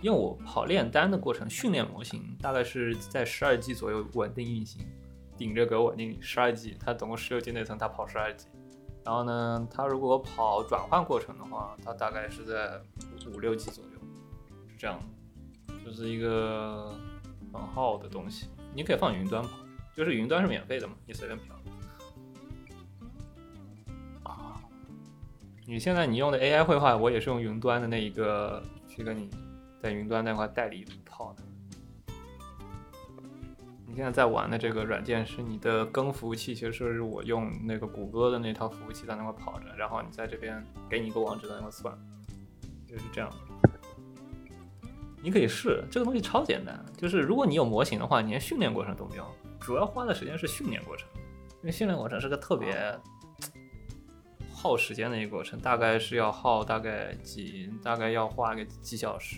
[SPEAKER 1] 因为我跑炼丹的过程，训练模型大概是在十二 G 左右稳定运行，顶着给我稳定十二 G，它总共十六 G 内存，它跑十二 G。然后呢，它如果跑转换过程的话，它大概是在五六 G 左右，是这样的，就是一个很耗的东西。你可以放云端跑，就是云端是免费的嘛，你随便嫖。啊，你现在你用的 AI 绘画，我也是用云端的那一个去跟你在云端那块代理套的。你现在在玩的这个软件是你的根服务器，其实是我用那个谷歌的那套服务器在那块跑着，然后你在这边给你一个网址在那块算，就是这样。你可以试这个东西超简单，就是如果你有模型的话，你连训练过程都不用，主要花的时间是训练过程，因为训练过程是个特别耗时间的一个过程，大概是要耗大概几，大概要花个几小时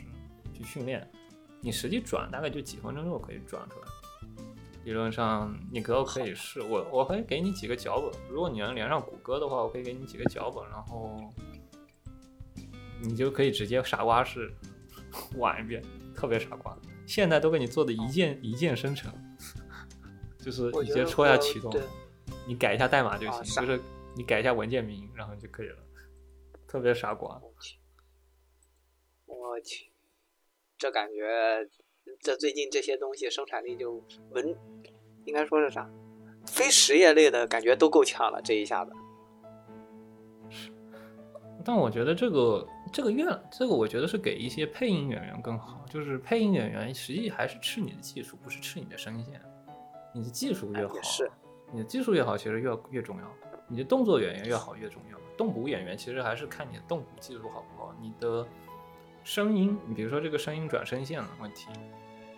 [SPEAKER 1] 去训练，你实际转大概就几分钟就可以转出来。理论上你都可以试，我我可以给你几个脚本，如果你能连上谷歌的话，我可以给你几个脚本，然后你就可以直接傻瓜式玩一遍，特别傻瓜。现在都给你做的一键一键生成，就是你直接戳一
[SPEAKER 2] 下
[SPEAKER 1] 启动，你改一下代码就行，
[SPEAKER 2] 啊
[SPEAKER 1] 就是你改一下文件名，然后就可以了，特别傻瓜。
[SPEAKER 2] 我去，这感觉，这最近这些东西生产力就文，应该说是啥，非实业类的感觉都够呛了，这一下子。
[SPEAKER 1] 但我觉得这个这个愿这个我觉得是给一些配音演员更好，就是配音演员实际还是吃你的技术，不是吃你的声线。你的技术越好，你的技术越好，其实越越重要。你的动作演员越好越重要。动捕演员其实还是看你的动捕技术好不好，你的声音，你比如说这个声音转声线的问题，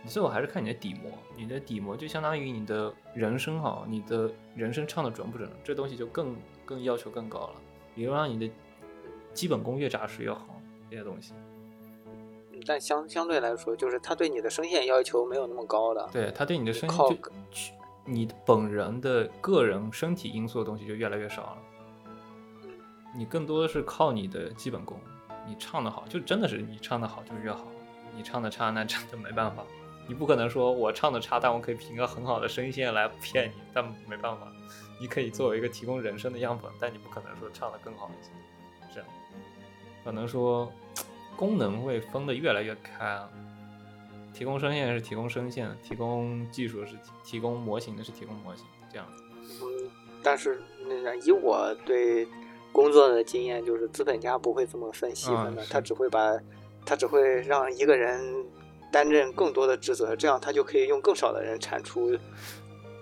[SPEAKER 1] 你最后还是看你的底膜。你的底膜就相当于你的人声好，你的人声唱的准不准，这东西就更更要求更高了。比如让你的基本功越扎实越好，这些东西。
[SPEAKER 2] 嗯但相相对来说，就是他对你的声线要求没有那么高的。
[SPEAKER 1] 对他对你的声音
[SPEAKER 2] 靠
[SPEAKER 1] 你本人的个人身体因素的东西就越来越少了。
[SPEAKER 2] 嗯
[SPEAKER 1] 你更多的是靠你的基本功，你唱的好，就真的是你唱的好就越好，你唱的差那真的没办法，你不可能说我唱的差，但我可以凭个很好的声线来骗你，但没办法，你可以作为一个提供人声的样本，但你不可能说唱的更好一些，这样，可能说功能会分得越来越开了。提供声线是提供声线，提供技术是提提供模型的是提供模型，这样。
[SPEAKER 2] 嗯，但是那个以我对工作的经验，就是资本家不会这么分细分的，
[SPEAKER 1] 嗯
[SPEAKER 2] 他只会把，他只会让一个人担任更多的职责，这样他就可以用更少的人产出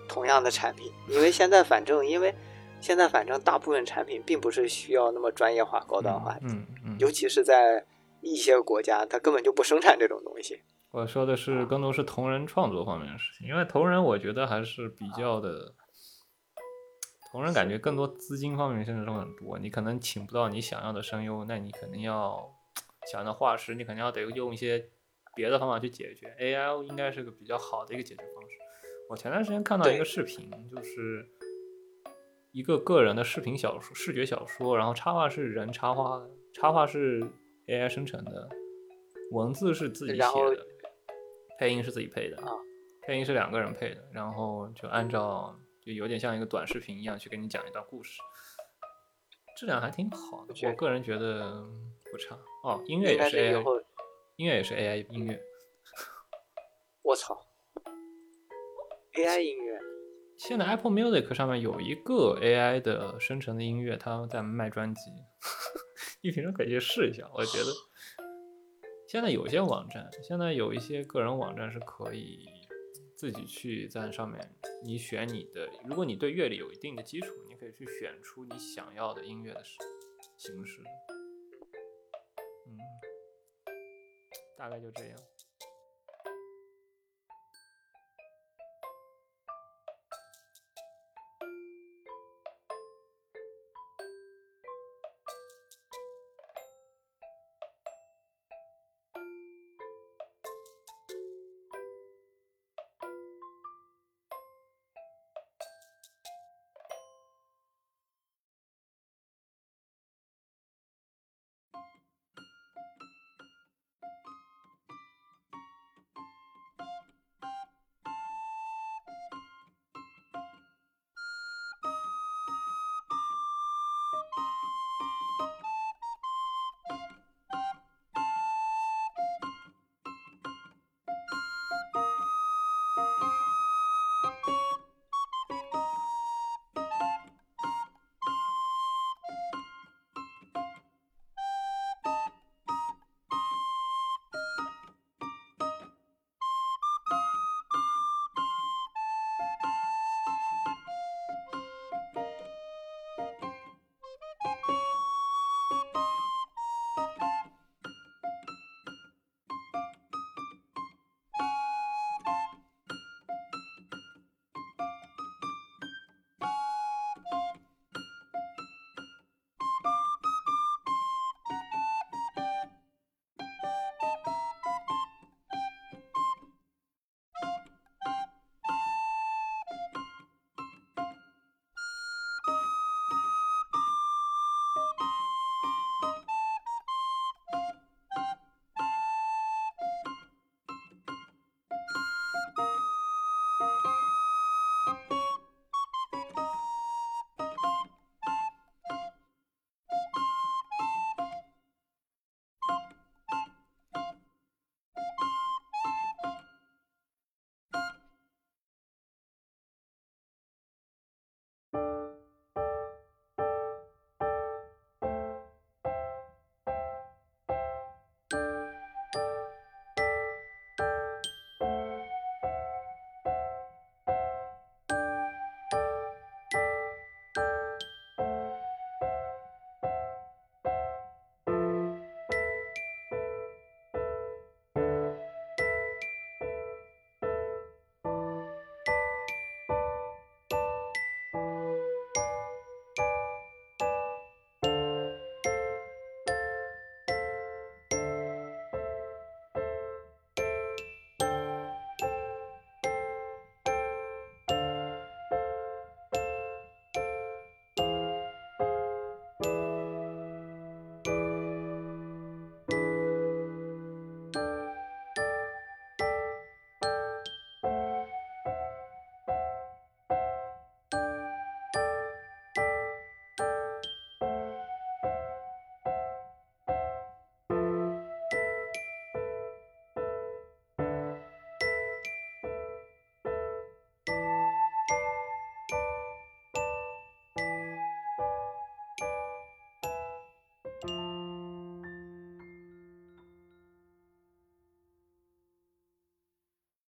[SPEAKER 2] 同样的产品。因为现在反正，因为现在反正大部分产品并不是需要那么专业化、高端化，
[SPEAKER 1] 嗯嗯，
[SPEAKER 2] 尤其是在一些国家，它根本就不生产这种东西。
[SPEAKER 1] 我说的是更多是同人创作方面的事情，因为同人我觉得还是比较的，同人感觉更多资金方面现在都很多，你可能请不到你想要的声优，那你肯定要想要的画师，你肯定要得用一些别的方法去解决。AI 应该是个比较好的一个解决方式。我前段时间看到一个视频，就是一个个人的视频小说、视觉小说，然后插画是人插画的，插画是 AI 生成的，文字是自己写的，配音是自己配的
[SPEAKER 2] 啊，
[SPEAKER 1] 配音是两个人配的，然后就按照就有点像一个短视频一样去给你讲一段故事，质量还挺好的，我个人觉得不差。哦，音乐也是 AI，，音乐也是 AI 音乐。[LAUGHS]
[SPEAKER 2] 我操，AI 音乐。
[SPEAKER 1] 现在 Apple Music 上面有一个 AI 的生成的音乐，它在卖专辑，你平时可以去试一下。我觉得 [LAUGHS] 现在有些网站，现在有一些个人网站是可以自己去在上面，你选你的，如果你对乐理有一定的基础，你可以去选出你想要的音乐的形式。嗯，大概就这样。